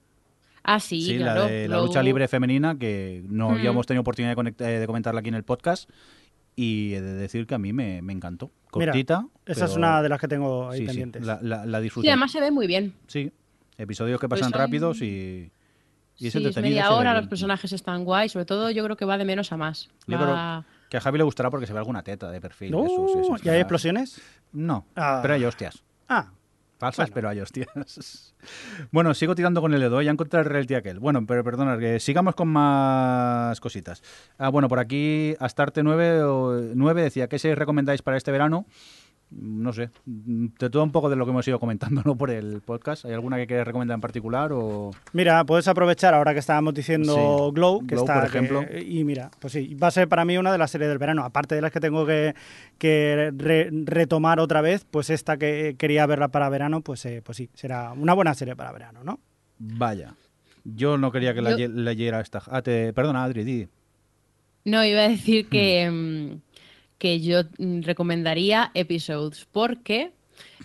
Ah, sí, Sí, claro. la de la Glow- lucha libre femenina, que no Mm. habíamos tenido oportunidad de, conect- eh, de comentarla aquí en el podcast, y he de decir que a mí me, me encantó. Mira, Cortita. Esa es una de las que tengo ahí sí, sí, pendientes. la, la, la Sí, disfruté. además se ve muy bien. Sí, episodios que Pues pasan son- rápidos y, y es sí, es media hora, los personajes están guay, sobre todo yo creo que va de menos a más. Yo Va- Que a Javi le gustará porque se ve alguna teta de perfil. No, eso, sí. ¿Y hay explosiones? No, Ah. pero hay hostias. Ah, Falsas, Bueno. pero hay hostias. Bueno, sigo tirando con el dedo, ya encontré el reality aquel. Bueno, pero perdona, que sigamos con más cositas. Ah, bueno, por aquí Astarte 9, o- 9 decía, ¿qué se recomendáis para este verano? No sé, de todo un poco de lo que hemos ido comentando ¿no? por el podcast. ¿Hay alguna que quieres recomendar en particular? o mira, puedes aprovechar ahora que estábamos diciendo Sí. Glow, que Glow, está por ejemplo. que- y mira, pues sí, va a ser para mí una de las series del verano, aparte de las que tengo que, que re- retomar otra vez, pues esta que quería verla para verano, pues, eh, pues sí, será una buena serie para verano, ¿no? Vaya. Yo no quería que la Yo- leyera esta. Ah, te... Perdona, Adri, di. No, iba a decir que, mm, que yo mm, recomendaría Episodes porque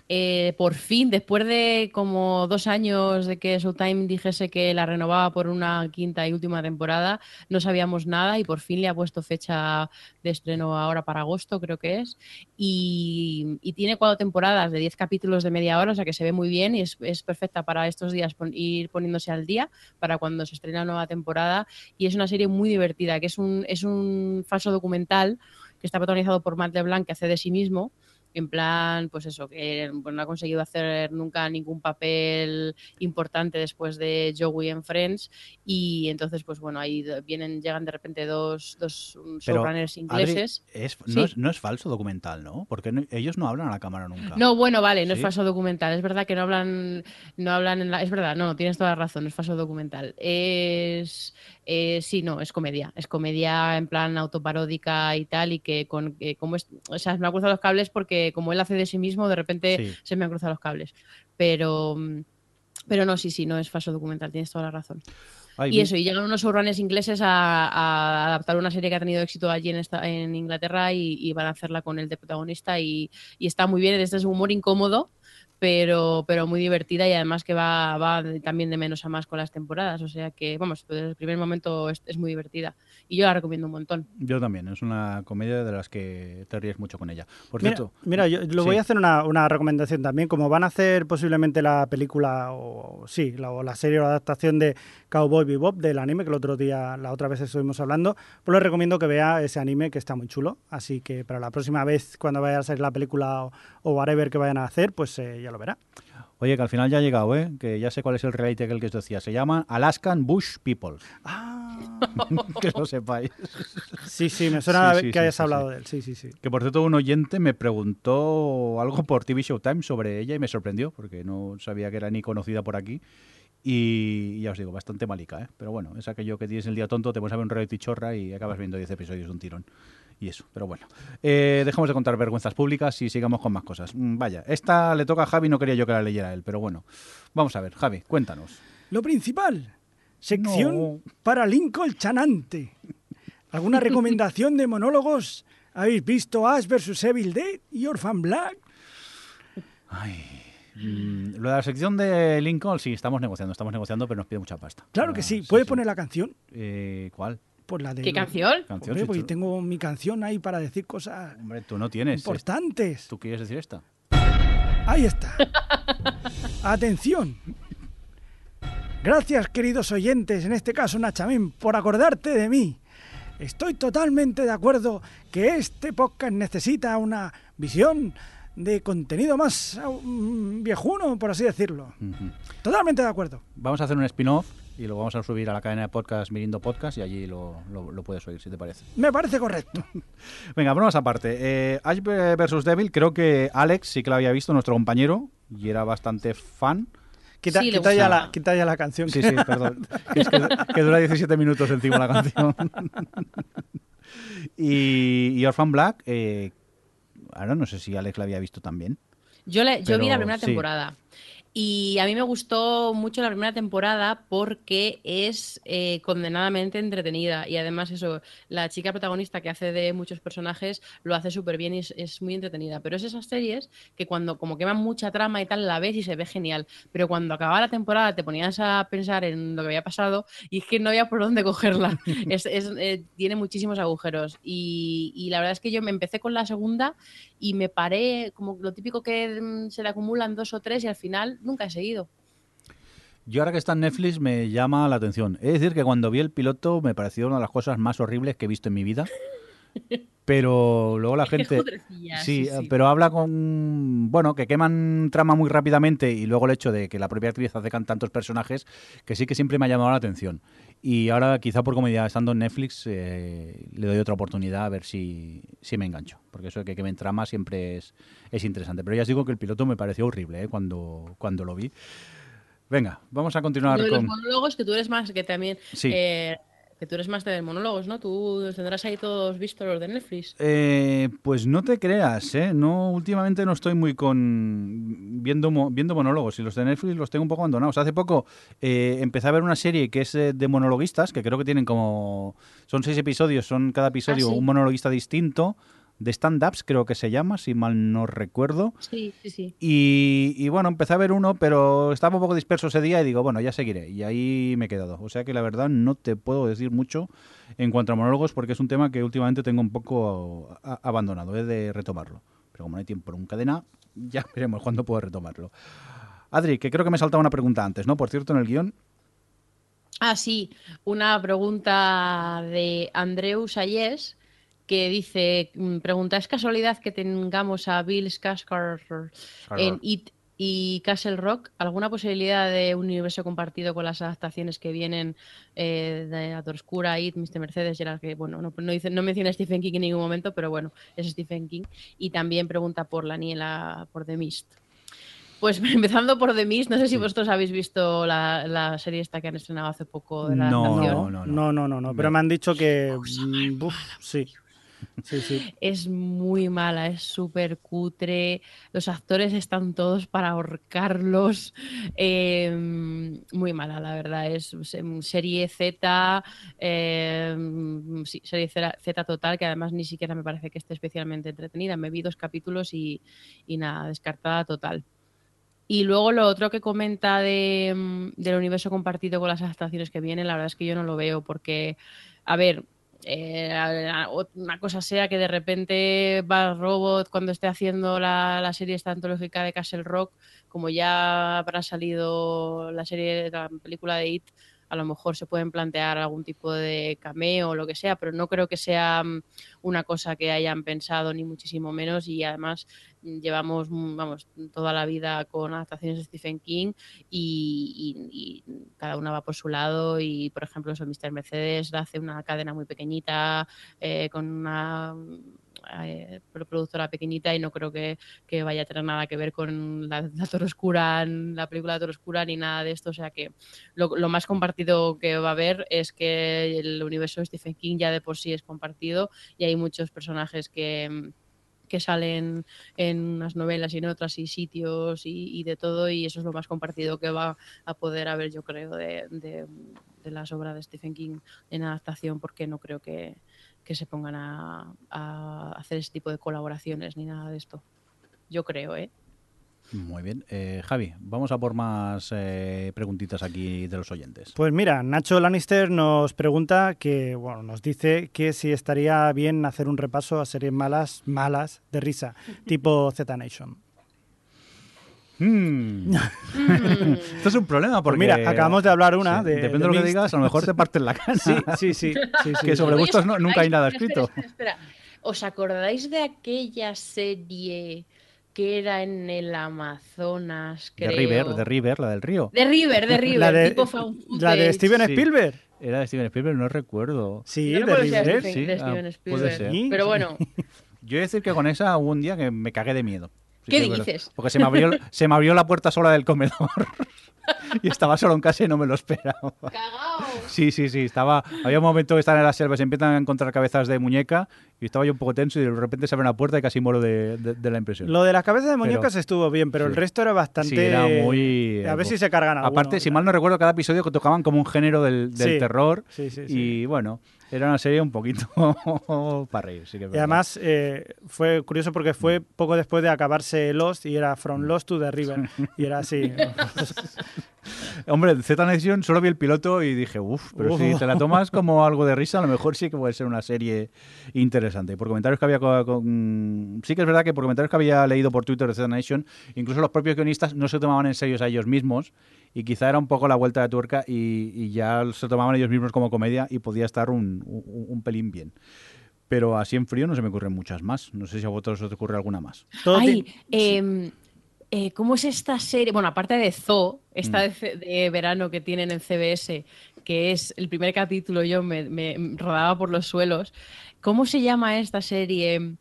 eh, por fin, después de como dos años de que Showtime dijese que la renovaba por una quinta y última temporada, no sabíamos nada y por fin le ha puesto fecha de estreno ahora para agosto, creo que es. Y, tiene cuatro temporadas de 10 capítulos de media hora, o sea que se ve muy bien y es, perfecta para estos días ir poniéndose al día para cuando se estrena nueva temporada y es una serie muy divertida, que es un, es un falso documental que está protagonizado por Matt LeBlanc, que hace de sí mismo, en plan, pues eso, que pues, no ha conseguido hacer nunca ningún papel importante después de Joey en Friends y entonces, pues bueno, ahí vienen, llegan de repente dos, dos showrunners Adri, ingleses. es- Sí. no, es, no es falso documental, ¿no? Porque no- ellos no hablan a la cámara nunca. No, bueno, vale, no ¿Sí? es falso documental. Es verdad que no hablan, no hablan en la. Es verdad, no, tienes toda la razón, no es falso documental. Es. Eh, sí, no, es comedia. Es comedia en plan autoparódica y tal, y que con. eh, como es, o sea, me han cruzado los cables porque como él hace de sí mismo, de repente Sí. se me han cruzado los cables. Pero. mm, Pero no, sí, sí, no es falso documental, tienes toda la razón. Ay, Y eso, y llegan unos showrunners ingleses a, a adaptar una serie que ha tenido éxito allí en, esta, en Inglaterra y, y van a hacerla con el de protagonista y, y está muy bien, este es un humor incómodo, pero, pero muy divertida y además que va, va también de menos a más con las temporadas, o sea que, vamos, desde el primer momento es, es muy divertida y yo la recomiendo un montón. Yo también, es una comedia de las que te ríes mucho con ella. Por Mira, cierto, mira, yo lo Sí. voy a hacer una, una recomendación también. Como van a hacer posiblemente la película o sí, la, o la serie o la adaptación de Cowboy Bebop del anime que el otro día, la otra vez estuvimos hablando, pues les recomiendo que vea ese anime que está muy chulo. Así que para la próxima vez cuando vaya a salir la película o, o whatever que vayan a hacer, pues eh, ya lo verá. oye, que al final ya ha llegado, ¿eh? Que ya sé cuál es el reality aquel que os decía. Se llama Alaskan Bush People. Ah, que lo sepáis. sí, sí, me suena Sí, sí, que sí, hayas sí, hablado sí. de él. Sí, sí, sí. Que por cierto, un oyente me preguntó algo por TV Showtime sobre ella y me sorprendió, porque no sabía que era ni conocida por aquí. Y ya os digo, bastante malica, ¿eh? Pero bueno, es aquello que tienes el día tonto, te pones a ver un reality chorra y acabas viendo 10 episodios de un tirón. Y eso, pero bueno. Eh, dejamos de contar vergüenzas públicas y sigamos con más cosas. Mm, Vaya, esta le toca a Javi, no quería yo que la leyera él, pero bueno. Vamos a ver, Javi, cuéntanos. Lo principal, sección No. para Lincoln Chanante. ¿Alguna recomendación de monólogos? ¿Habéis visto Ash vs Evil Dead y Orphan Black? Ay, mm, lo de la sección de Lincoln, sí, estamos negociando, estamos negociando, pero nos pide mucha pasta. Claro Ah, que sí. ¿Puedes poner la canción? Eh, ¿Cuál? Pues la de ¿Qué canción? ¿Canción? Hombre, sí, porque tú- tengo mi canción ahí para decir cosas Hombre, tú no tienes. es- importantes. ¿Tú quieres decir esta? Ahí está. Atención. Gracias, queridos oyentes, en este caso Nachamín, por acordarte de mí. Estoy totalmente de acuerdo que este podcast necesita una visión de contenido más mm, viejuno, por así decirlo. Totalmente de acuerdo. Vamos a hacer un spin-off y lo vamos a subir a la cadena de podcast Mirindo Podcast y allí lo, lo- lo puedes oír, si te parece. Me parece correcto. Venga, bromas aparte. Eh, Ash vs. Devil, creo que Alex sí que lo había visto, nuestro compañero, y era bastante fan. Quita, Sí, quita ya, la, quita ya la canción. Sí, sí, perdón. Que es que, que dura 17 minutos encima la canción. y, y Orphan Black, eh, ahora no sé si Alex la había visto también. Yo, le- yo vi la primera sí. temporada. Y a mí me gustó mucho la primera temporada porque es eh, condenadamente entretenida. Y además, eso, la chica protagonista que hace de muchos personajes lo hace súper bien y es, muy entretenida. Pero es esas series que cuando como queman mucha trama y tal, la ves y se ve genial. Pero cuando acababa la temporada te ponías a pensar en lo que había pasado y es que no había por dónde cogerla. Es- es, eh, tiene muchísimos agujeros. Y, y la verdad es que yo me empecé con la segunda y me paré como lo típico que mm, se le acumulan dos o tres y al final nunca he seguido. Yo ahora que está en Netflix me llama la atención. Es decir, que cuando vi el piloto me pareció una de las cosas más horribles que he visto en mi vida. Pero luego la Es gente... Sí, sí, sí. pero habla con... Bueno, que queman trama muy rápidamente y luego el hecho de que la propia actriz hace can- tantos personajes que sí que siempre me ha llamado la atención. Y ahora, quizá por comodidad, estando en Netflix, eh, le doy otra oportunidad a ver si, si me engancho. Porque eso de que quemen trama siempre es, es interesante. Pero ya os digo que el piloto me pareció horrible eh, cuando, cuando lo vi. Venga, vamos a continuar Lo de los con... monólogos que tú eres más, que también Sí. eh, Que tú eres más de monólogos, ¿no? Tú tendrás ahí todos vistos los de Netflix. Eh, pues no te creas, ¿eh? No, últimamente no estoy muy con viendo, viendo monólogos y los de Netflix los tengo un poco abandonados. Hace poco eh, empecé a ver una serie que es eh, de monologuistas, que creo que tienen como... Son seis episodios, son cada episodio Ah, sí. un monologuista distinto, de stand-ups creo que se llama, si mal no recuerdo. Sí, sí, sí. Y, y bueno, empecé a ver uno, pero estaba un poco disperso ese día y digo, bueno, ya seguiré. Y ahí me he quedado. O sea que la verdad no te puedo decir mucho en cuanto a monólogos porque es un tema que últimamente tengo un poco abandonado. He de retomarlo. Pero como no hay tiempo en cadena, ya veremos cuándo puedo retomarlo. Adri, que creo que me saltaba una pregunta antes, ¿no? Por cierto, en el guion. Ah, sí, una pregunta de Andreu Sayes que dice, mm, pregunta, ¿es casualidad que tengamos a Bill Skarsgård en It y Castle Rock? ¿Alguna posibilidad de un universo compartido con las adaptaciones que vienen eh, de La Oscura, It, Mr. Mercedes, Gerard, que bueno, no, no, dice, no menciona a Stephen King en ningún momento, pero bueno, es Stephen King. Y también pregunta por la Niela, por The Mist. Pues empezando por The Mist, no sé si Sí. vosotros habéis visto la, la serie esta que han estrenado hace poco de la No. No, no, no, no, no, no, pero Me- me han dicho que... mm, uf, sí. Es muy mala, es súper cutre. Los actores están todos para ahorcarlos. Eh, muy mala, la verdad. Es se- serie Z, eh, sí, serie Z total, que además ni siquiera me parece que esté especialmente entretenida. Me vi dos capítulos y, y nada, descartada total. Y luego lo otro que comenta de, del universo compartido con las adaptaciones que vienen, la verdad es que yo no lo veo porque, a ver, eh, una cosa sea que de repente Bad Robot cuando esté haciendo la, la serie esta antológica de Castle Rock, como ya habrá salido la serie, la película de It, a lo mejor se pueden plantear algún tipo de cameo o lo que sea, pero no creo que sea mm, una cosa que hayan pensado ni muchísimo menos y además mm, llevamos mm, vamos toda la vida con adaptaciones de Stephen King y, cada una va por su lado y por ejemplo eso Mr. Mercedes hace una cadena muy pequeñita eh, con una eh, productora pequeñita y no creo que, que vaya a tener nada que ver con la, la Torre Oscura, la película de Torre Oscura ni nada de esto, o sea que lo, más compartido que va a haber es que el universo de Stephen King ya de por sí es compartido y hay muchos personajes que que salen en unas novelas y en otras y sitios y, y de todo y eso es lo más compartido que va a poder haber yo creo de, de- de las obras de Stephen King en adaptación porque no creo que, que se pongan a, a hacer ese tipo de colaboraciones ni nada de esto yo creo eh Muy bien. Eh, Javi, vamos a por más eh, preguntitas aquí de los oyentes. Pues mira, Nacho Lannister nos pregunta que, bueno, nos dice que si estaría bien hacer un repaso a series malas, malas, de risa, tipo Z Nation. Hmm. Esto es un problema porque... Pues mira, acabamos de hablar una Sí, de- Depende de, de lo que Mist. digas, a lo mejor te parten la cara. Sí, sí, sí. sí, sí. Que sobre gustos ¿os no- nunca hay nada espera, escrito. espera, espera. ¿Os acordáis de aquella serie que era en el Amazonas? De Creo? River, de River, la del río. De River, de River, La de, tipo la de. Steven Sí. Spielberg. Era de Steven Spielberg, no recuerdo. Sí, Yo no de River. Sí, de ah, Steven puede Spielberg. ser. Sí, Pero bueno, Yo he de decir que con esa hubo un día que me cagué de miedo. Sí ¿Qué dices? Porque se me abrió, se me abrió la puerta sola del comedor. y estaba solo en casa y no me lo esperaba. cagao. Sí, sí, sí. Estaba, había un momento que están en la selva y se empiezan a encontrar cabezas de muñeca y estaba yo un poco tenso y de repente se abre una puerta y casi muero de, de- de la impresión. Lo de las cabezas de Pero- muñecas estuvo bien, pero el sí. resto era bastante... Sí, era muy... A ver si se cargan alguno. Aparte, si mal no recuerdo, cada episodio que tocaban como un género del, del Sí. terror. Sí, sí, sí. Y bueno, era una serie un poquito para reír, sí que es Y además eh, fue curioso porque fue poco después de acabarse Lost y era From Lost to the River. Y era así. Hombre, Z Nation solo vi el piloto y dije, uff, pero Uf. si te la tomas como algo de risa, a lo mejor sí que puede ser una serie interesante. Por comentarios que había co- con- Sí que es verdad que por comentarios que había leído por Twitter de Z Nation, incluso los propios guionistas no se tomaban en serio a ellos mismos y quizá era un poco la vuelta de tuerca y, y ya se tomaban ellos mismos como comedia y podía estar un, un- un pelín bien. Pero así en frío no se me ocurren muchas más. No sé si a vosotros os ocurre alguna más. Todo Ay, ti- em, eh, ¿cómo es esta serie? Bueno, aparte de Zoo, esta Mm. de, verano que tienen en CBS, que es el primer capítulo, yo me, me rodaba por los suelos. ¿Cómo se llama esta serie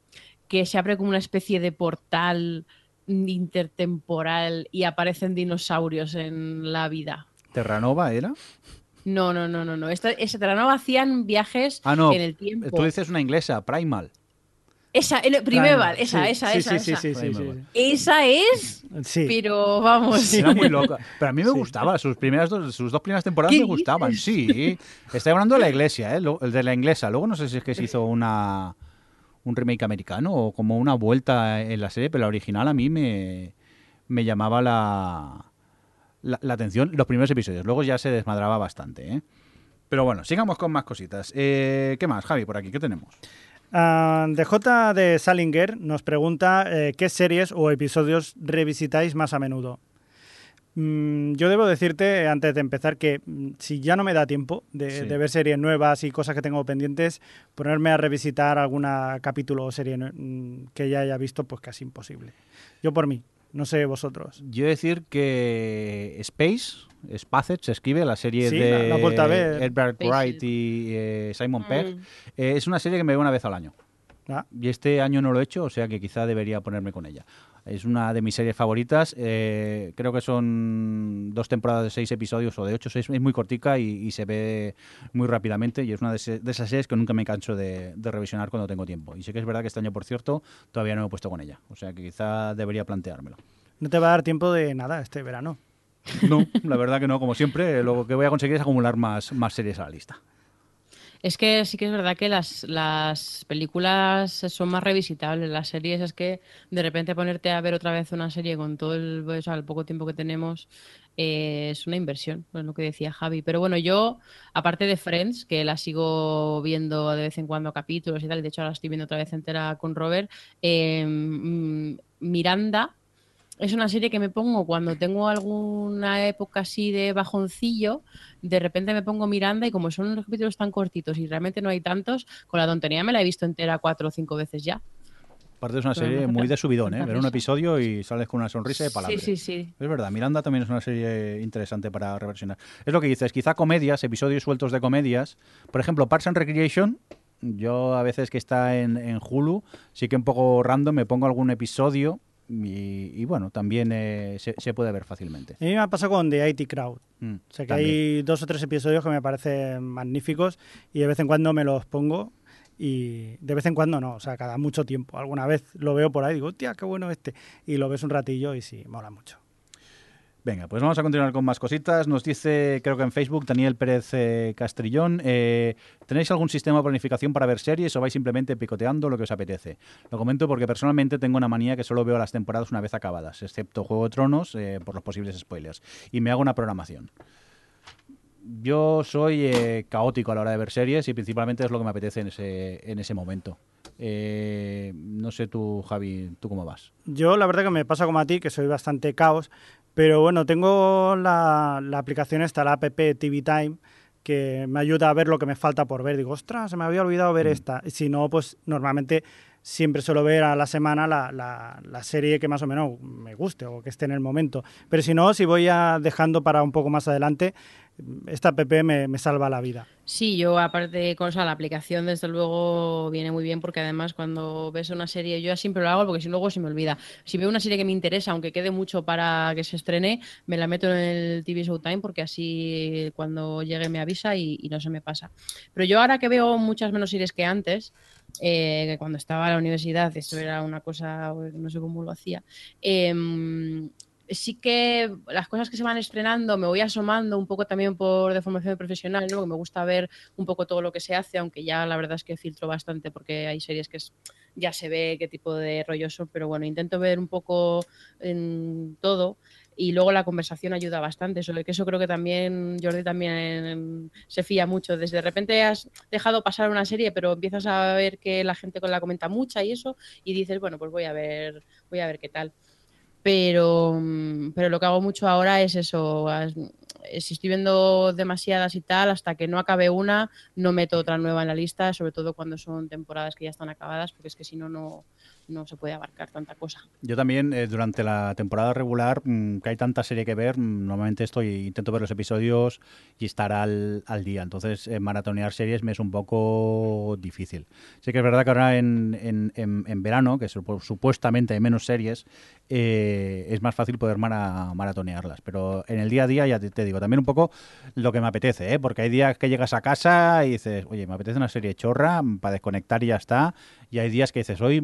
que se abre como una especie de portal intertemporal y aparecen dinosaurios en la vida? ¿Terranova era? No, no, no, no, no. Esta, esa Terranova hacían viajes Ah, no. en el tiempo. Tú dices una inglesa, Primal. Esa, el Primeval, Sí, esa, esa, sí, esa, sí, esa. sí, sí, sí, Primeval. sí. Esa es, Sí. pero vamos. Era muy loca. Pero a mí me Sí. gustaba. Sus primeras dos, sus dos primeras temporadas ¿Qué me gustaban. dices? Sí. Estoy hablando de la iglesia, ¿eh? El de la inglesa. Luego no sé si es que se hizo una un remake americano o como una vuelta en la serie, pero la original a mí me, me llamaba la, la, la atención los primeros episodios. Luego ya se desmadraba bastante, ¿eh? Pero bueno, sigamos con más cositas. Eh, ¿Qué más, Javi, por aquí? ¿Qué tenemos? Ah, DJ de Salinger nos pregunta eh, qué series o episodios revisitáis más a menudo. Mm, yo debo decirte, antes de empezar, que mm, si ya no me da tiempo de, Sí. de ver series nuevas y cosas que tengo pendientes, ponerme a revisitar algún capítulo o serie mm, que ya haya visto, pues casi imposible. Yo por mí, no sé vosotros. Yo he de decir que Space, Spacet, se escribe, la serie Sí, de la- la. Edward Space. Wright y eh, Simon Pegg. Mm. Eh, es una serie que me veo una vez al año. Ah, Y este año no lo he hecho, o sea que quizá debería ponerme con ella. Es una de mis series favoritas. eh, creo que son dos temporadas de seis episodios o de ocho, seis. Es muy cortica y, y se ve muy rápidamente. Y es una de esas series que nunca me canso de, de revisionar cuando tengo tiempo. Y sé que es verdad que este año, por cierto, todavía no me he puesto con ella. O sea que quizá debería planteármelo. no te va a dar tiempo de nada este verano. No, la verdad que no. Como siempre, lo que voy a conseguir es acumular más, más series a la lista. Es que sí que es verdad que las, las películas son más revisitables. Las series es que de repente ponerte a ver otra vez una serie con todo el, el poco tiempo que tenemos eh, es una inversión, es lo que decía Javi. Pero bueno, yo, aparte de Friends, que la sigo viendo de vez en cuando capítulos y tal, de hecho ahora estoy viendo otra vez entera con Robert, eh, mm, Miranda es una serie que me pongo cuando tengo alguna época así de bajoncillo, de repente me pongo Miranda y como son los capítulos tan cortitos y realmente no hay tantos, con la tontería me la he visto entera cuatro o cinco veces ya. Aparte es una Pero serie muy de subidón, ¿eh? Ver un episodio y sales con una sonrisa de palabras. Sí, sí, sí. Es verdad, Miranda también es una serie interesante para reversionar. Es lo que dices, quizá comedias, episodios sueltos de comedias. Por ejemplo, Parks and Recreation, yo a veces que está en, en Hulu, sí que un poco random me pongo algún episodio y, y bueno, también eh, se, se puede ver fácilmente. A mí me ha pasado con The IT Crowd. Mm, O sea que también. hay dos o tres episodios que me parecen magníficos y de vez en cuando me los pongo y de vez en cuando no, o sea, cada mucho tiempo. Alguna vez lo veo por ahí y digo, hostia, qué bueno este. Y lo ves un ratillo y sí, mola mucho. Venga, pues vamos a continuar con más cositas. Nos dice, creo que en Facebook, Daniel Pérez eh, Castrillón, eh, ¿tenéis algún sistema de planificación para ver series o vais simplemente picoteando lo que os apetece? Lo comento porque personalmente tengo una manía que solo veo las temporadas una vez acabadas, excepto Juego de Tronos eh, por los posibles spoilers, y me hago una programación. Yo soy eh, caótico a la hora de ver series y principalmente es lo que me apetece en ese, en ese momento. No sé tú, Javi, ¿tú cómo vas? Yo la verdad que me pasa como a ti, que soy bastante caos, pero bueno, tengo la, la aplicación esta, la app TV Time, que me ayuda a ver lo que me falta por ver. Digo, ostras, se me había olvidado ver esta. Y si no, pues normalmente siempre suelo ver a la semana la, la, la serie que más o menos me guste o que esté en el momento. Pero si no, si voy a dejando para un poco más adelante, esta app me, salva la vida. Sí, yo aparte sea, la aplicación desde luego viene muy bien porque además cuando ves una serie, yo siempre lo hago porque si luego se me olvida. Si veo una serie que me interesa, aunque quede mucho para que se estrene, me la meto en el TV Showtime porque así cuando llegue me avisa y, no se me pasa. Pero yo ahora que veo muchas menos series que antes, eh, que cuando estaba en la universidad, esto era una cosa, no sé cómo lo hacía, em, sí que las cosas que se van estrenando me voy asomando un poco también por de formación profesional, ¿no? me gusta ver un poco todo lo que se hace, aunque ya la verdad es que filtro bastante porque hay series que es- ya se ve qué tipo de rollo son, pero bueno, intento ver un poco en todo y luego la conversación ayuda bastante, sobre que eso creo que también Jordi también se fía mucho, desde de repente has dejado pasar una serie, pero empiezas a ver que la gente la comenta mucha y eso y dices, bueno, pues voy a ver, voy a ver qué tal pero, mm, pero lo que hago mucho ahora es eso. as- Si estoy viendo demasiadas y tal, hasta que no acabe una, no meto otra nueva en la lista, sobre todo cuando son temporadas que ya están acabadas, porque es que si no, no no se puede abarcar tanta cosa. Yo también, eh, durante la temporada regular, mm, que hay tanta serie que ver, mm, normalmente estoy intento ver los episodios y estar al, al día. Entonces, eh, maratonear series me es un poco difícil. Sí que es verdad que ahora en, en, en- verano, que supu- supuestamente hay menos series, eh, es más fácil poder mara- maratonearlas. Pero en el día a día, ya te, te digo, también un poco lo que me apetece, ¿eh? porque hay días que llegas a casa y dices, oye, me apetece una serie chorra para desconectar y ya está. Y hay días que dices, hoy,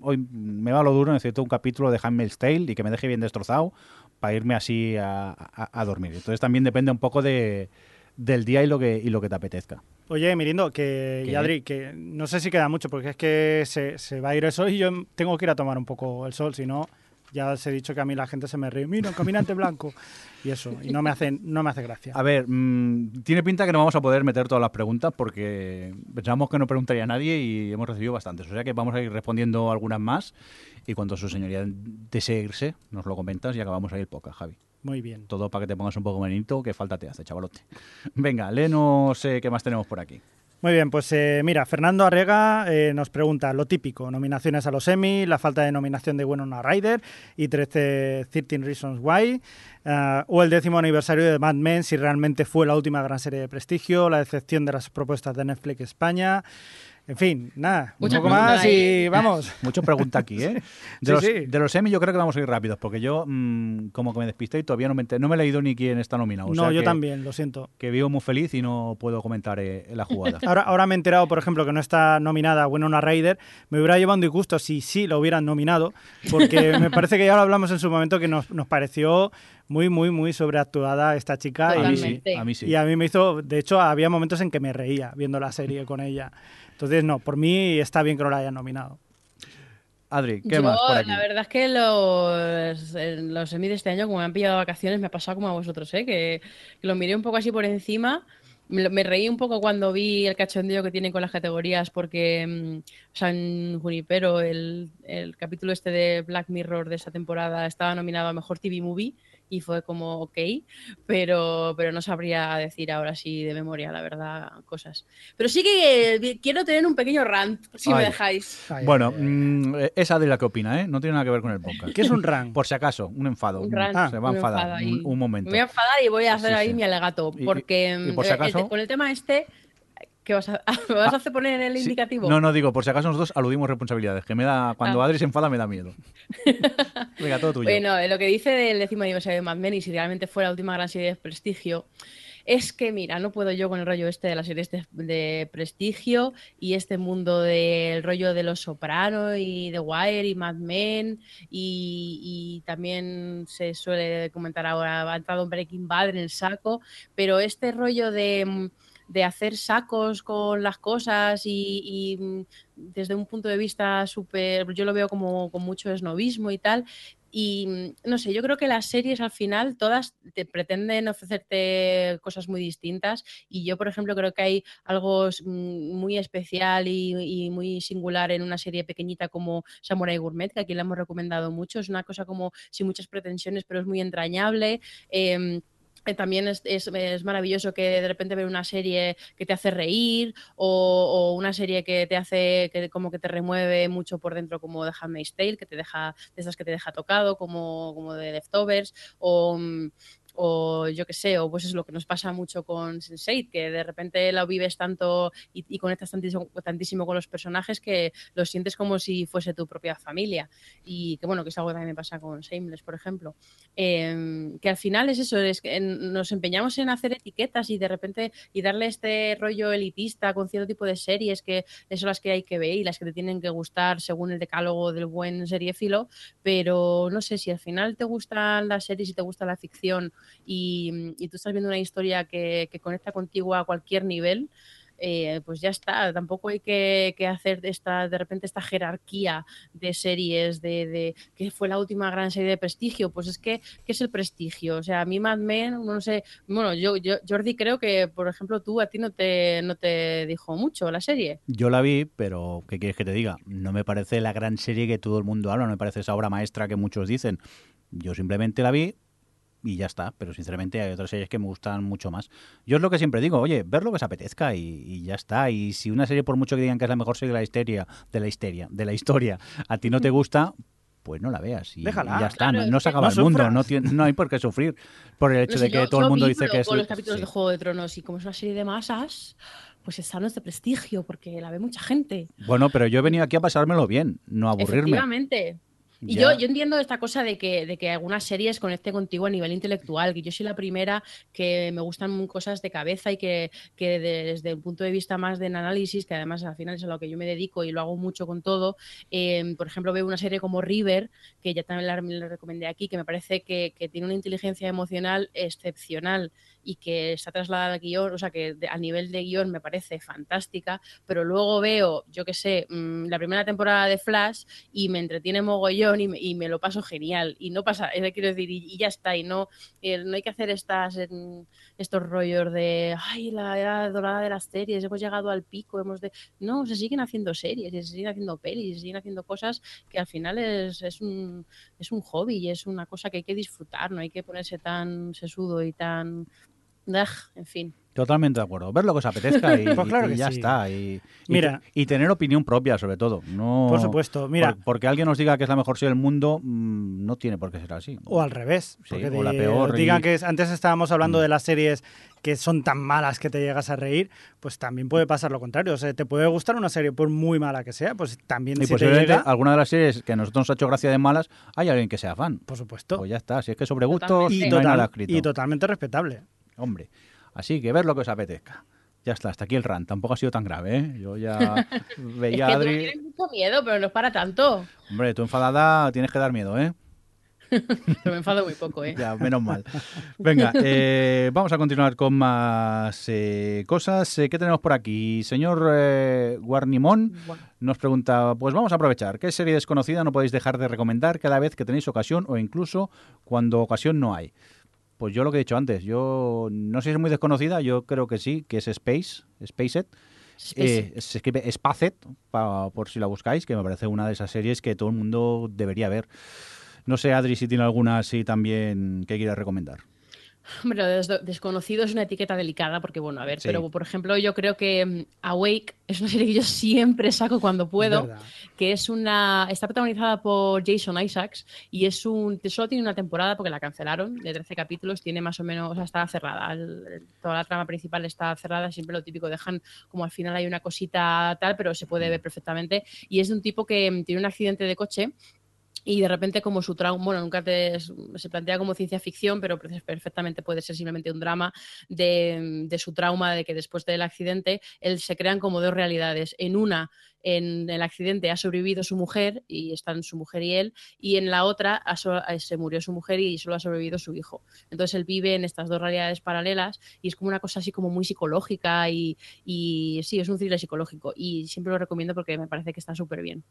hoy me va lo duro, necesito un capítulo de Handmaid's Tale y que me deje bien destrozado para irme así a, a- a dormir. Entonces también depende un poco de, del día y lo que, y lo que te apetezca. Oye, Mirindo, que, y ¿Qué? Adri, que no sé si queda mucho, porque es que se, se va a ir el sol y yo tengo que ir a tomar un poco el sol, si no, ya os he dicho que a mí la gente se me ríe, mira, un caminante blanco, y eso, y no me hace, no me hace gracia. A ver, mm, tiene pinta que no vamos a poder meter todas las preguntas porque pensamos que no preguntaría nadie y hemos recibido bastantes. O sea que vamos a ir respondiendo algunas más y cuando su señoría desee irse, nos lo comentas y acabamos ahí el podcast, Javi. Muy bien. Todo para que te pongas un poco menito, que falta te hace, chavalote. Venga, léenos eh, qué más tenemos por aquí. Muy bien, pues eh, mira, Fernando Arriega eh, nos pregunta lo típico, nominaciones a los Emmy, la falta de nominación de Winona Ryder y 13, 13 Reasons Why, ah, o el décimo aniversario de Mad Men, si realmente fue la última gran serie de prestigio, la decepción de las propuestas de Netflix España, en fin, nada, un Mucha poco más y vamos. Mucho pregunta aquí, ¿eh? De, Sí, los, sí. de los Emmy yo creo que vamos a ir rápidos porque yo mm, como que me despisté y todavía no me, enter- no me he leído ni quién está nominado. o no, sea yo que- también, lo siento. Que vivo muy feliz y no puedo comentar eh, la jugada. Ahora, ahora me he enterado, por ejemplo, que no está nominada Winona Ryder. Me hubiera llevado un disgusto si sí lo hubieran nominado, porque me parece que ya lo hablamos en su momento que nos, nos pareció muy, muy, muy sobreactuada esta chica. A mí Y, sí, a mí sí. y a mí me hizo, de hecho, había momentos en que me reía viendo la serie con ella. Entonces, no, por mí está bien que no la hayan nominado. Adri, ¿qué Yo, más por aquí? la verdad es que los, los Emmy de este año, como me han pillado vacaciones, me ha pasado como a vosotros, ¿eh? que, que lo miré un poco así por encima. Me, reí un poco cuando vi el cachondeo que tienen con las categorías, porque mm, San Junipero, el, el capítulo este de Black Mirror de esta temporada, estaba nominado a Mejor TV Movie y fue como ok, pero, pero no sabría decir ahora sí de memoria, la verdad, cosas. Pero sí que eh, quiero tener un pequeño rant, si me dejáis. Ay, Bueno, mm, es Adri la que opina, ¿eh? No tiene nada que ver con el podcast. ¿Qué es un rank? Por si acaso, un enfado. Un rant, Se va a un enfadar un, un momento. Me voy a enfadar y voy a hacer Sí, ahí sí. mi alegato. Y- Porque y por si mm, el- acaso- con el tema este, ¿qué vas a, ¿me vas a hacer poner en el Sí. indicativo? No, no digo, por si acaso nosotros aludimos responsabilidades, que me da cuando Ah. Adri se enfada me da miedo. Venga, todo tuyo. Bueno, lo que dice del décimo aniversario de Mad Men y si realmente fue la última gran serie de prestigio, es que, mira, no puedo yo con el rollo este de las series de, de prestigio y este mundo del rollo de Los Soprano y The Wire y Mad Men y, y también se suele comentar ahora, ha entrado Breaking Bad en el saco, pero este rollo de... de hacer sacos con las cosas y, mm, desde un punto de vista súper, yo lo veo como con mucho esnovismo y tal. Y mm, no sé, yo creo que las series al final todas te pretenden ofrecerte cosas muy distintas y yo, por ejemplo, creo que hay algo mm, muy especial y, muy singular en una serie pequeñita como Samurai Gourmet, que aquí la hemos recomendado mucho. Es una cosa como sin muchas pretensiones, pero es muy entrañable. Em, también es, es- maravilloso que de repente ver una serie que te hace reír o, una serie que te hace que como que te remueve mucho por dentro como de Handmaid's Tale, que te deja de esas que te deja tocado como, como de Leftovers o mm, o yo qué sé, o pues es lo que nos pasa mucho con Sense8, que de repente lo vives tanto y, y conectas tantísimo, tantísimo con los personajes que lo sientes como si fuese tu propia familia. Y que bueno, que es algo que también me pasa con Shameless, por ejemplo. Eh, que al final es eso, es que nos empeñamos en hacer etiquetas y de repente y darle este rollo elitista con cierto tipo de series que son las que hay que ver y las que te tienen que gustar según el decálogo del buen seriéfilo, pero no sé si al final te gustan las series y te gusta la ficción y, y tú estás viendo una historia que, que conecta contigo a cualquier nivel. eh, pues ya está, tampoco hay que, que hacer esta, de repente esta jerarquía de series, de, de que fue la última gran serie de prestigio, pues es que, ¿qué es el prestigio? O sea, a mí Mad Men, no sé, bueno, yo, yo Jordi creo que, por ejemplo, tú a ti no te, no te dijo mucho la serie. Yo la vi, pero ¿qué quieres que te diga? No me parece la gran serie que todo el mundo habla, no me parece esa obra maestra que muchos dicen. Yo simplemente la vi y ya está, pero sinceramente hay otras series que me gustan mucho más. Yo es lo que siempre digo, oye, ver lo que os apetezca y, y ya está. Y si una serie, por mucho que digan que es la mejor serie de la histeria, de la histeria, de la historia, a ti no te gusta, pues no la veas y, Déjala. y ya está, Claro, no, no se acaba No el mundo, sufras. no, tiene- no hay por qué sufrir por el hecho No de sé, que yo- todo el yo mundo vibro dice que es... con los capítulos sí. de Juego de Tronos y como es una serie de masas, pues esta no es de prestigio porque la ve mucha gente. Bueno, pero yo he venido aquí a pasármelo bien, no a aburrirme. Efectivamente. Y yo, yo entiendo esta cosa de que, de que algunas series conecten contigo a nivel intelectual, que yo soy la primera que me gustan cosas de cabeza y que, que desde el punto de vista más del análisis, que además al final es a lo que yo me dedico y lo hago mucho con todo, eh, por ejemplo veo una serie como River, que ya también la, la recomendé aquí, que me parece que, que tiene una inteligencia emocional excepcional y que está trasladada al guion, o sea que a nivel de guion me parece fantástica, pero luego veo, yo qué sé, mm, la primera temporada de Flash y me entretiene mogollón y me, lo paso genial. Y no pasa, eh, quiero decir, y, ya está, y no, eh, no hay que hacer estas, estos rollos de, ay, la edad dorada de las series, hemos llegado al pico, hemos de... No, se siguen haciendo series, se siguen haciendo pelis, se siguen haciendo cosas que al final es, es, un, es un hobby y es una cosa que hay que disfrutar, no hay que ponerse tan sesudo y tan... Ugh, en fin. Totalmente de acuerdo. Ver lo que os apetezca y, Pues claro y que ya sí. está. Y, Mira. y tener opinión propia, sobre todo. No, Por supuesto, mira. por- porque alguien nos diga que es la mejor serie del mundo, mm, no tiene por qué ser así. O al revés. Sí, porque o la peor Digan y- que es- antes estábamos hablando Mm. de las series que son tan malas que te llegas a reír, pues también puede pasar lo contrario. O sea, te puede gustar una serie por muy mala que sea, pues también Y si te posiblemente llega, alguna de las series que a nosotros nos ha hecho gracia de malas, hay alguien que sea fan. por supuesto. Pues ya está. Si es que sobre gustos Totalmente. y, no hay total- nada escrito. y totalmente respetable. Hombre, así que ver lo que os apetezca. Ya está, hasta aquí el rant. Tampoco ha sido tan grave, ¿eh? Yo ya Es veía que a tú Adri... tienes mucho miedo, pero no es para tanto. Hombre, tú enfadada tienes que dar miedo, ¿eh? Pero me enfado muy poco, ¿eh? Ya, menos mal. Venga, eh, vamos a continuar con más eh, cosas. Eh, ¿Qué tenemos por aquí? Señor eh, Guarnimón Bueno, nos pregunta, pues vamos a aprovechar. ¿Qué serie desconocida no podéis dejar de recomendar cada vez que tenéis ocasión o incluso cuando ocasión no hay? Pues yo lo que he dicho antes, yo no sé si es muy desconocida, yo creo que sí, que es Space, Spacet. Space. Eh, se escribe Spacet, pa- por si la buscáis, que me parece una de esas series que todo el mundo debería ver. No sé, Adri, si tiene alguna así también que quieras recomendar. Hombre, lo desconocido es una etiqueta delicada porque, bueno, a ver, Sí. pero por ejemplo, yo creo que mm, Awake es una serie que yo siempre saco cuando puedo, Verdad. que es una. Está protagonizada por Jason Isaacs y es un. Solo tiene una temporada porque la cancelaron de 13 capítulos, tiene más o menos. O sea, está cerrada. el- toda la trama principal está cerrada, siempre lo típico, dejan como al final hay una cosita tal, pero se puede ver perfectamente. Y es de un tipo que mm, tiene un accidente de coche y de repente como su trauma, bueno, nunca te, se plantea como ciencia ficción, pero perfectamente puede ser simplemente un drama de, de su trauma, de que después del accidente él se crean como dos realidades. En una, en el accidente ha sobrevivido su mujer y están su mujer y él, y en la otra eh, se murió su mujer y solo ha sobrevivido su hijo. Entonces él vive en estas dos realidades paralelas y es como una cosa así como muy psicológica y, y sí, es un thriller psicológico y siempre lo recomiendo porque me parece que está súper bien.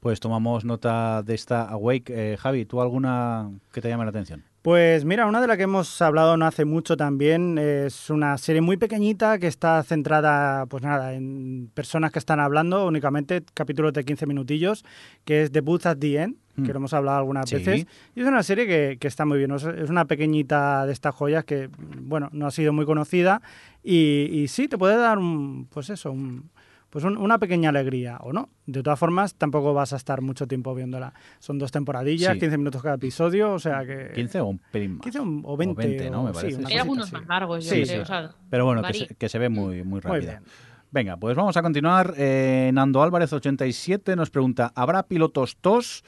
Pues tomamos nota de esta Awake. Eh, Javi, ¿tú alguna que te llame la atención? Pues mira, una de las que hemos hablado no hace mucho también es una serie muy pequeñita que está centrada, pues nada, en personas que están hablando únicamente, capítulos de 15 minutillos, que es The Booth at the End, Mm. que lo hemos hablado algunas Sí. veces. Y es una serie que, que está muy bien, es- es una pequeñita de estas joyas que, bueno, no ha sido muy conocida y, y sí, te puede dar un, pues eso, un- pues un- una pequeña alegría, ¿o no? De todas formas, tampoco vas a estar mucho tiempo viéndola. Son dos temporadillas, Sí. 15 minutos cada episodio, o sea que... ¿15 o un pelín más? 15 o 20, ¿no? Me o- parece, sí, una sí. Hay cosita algunos más largos, yo Sí, creo. sí. o sea, Pero bueno, que se, que se ve muy, muy rápida. Venga, pues vamos a continuar. Eh, Nando Álvarez 87 nos pregunta, ¿habrá pilotos TOS?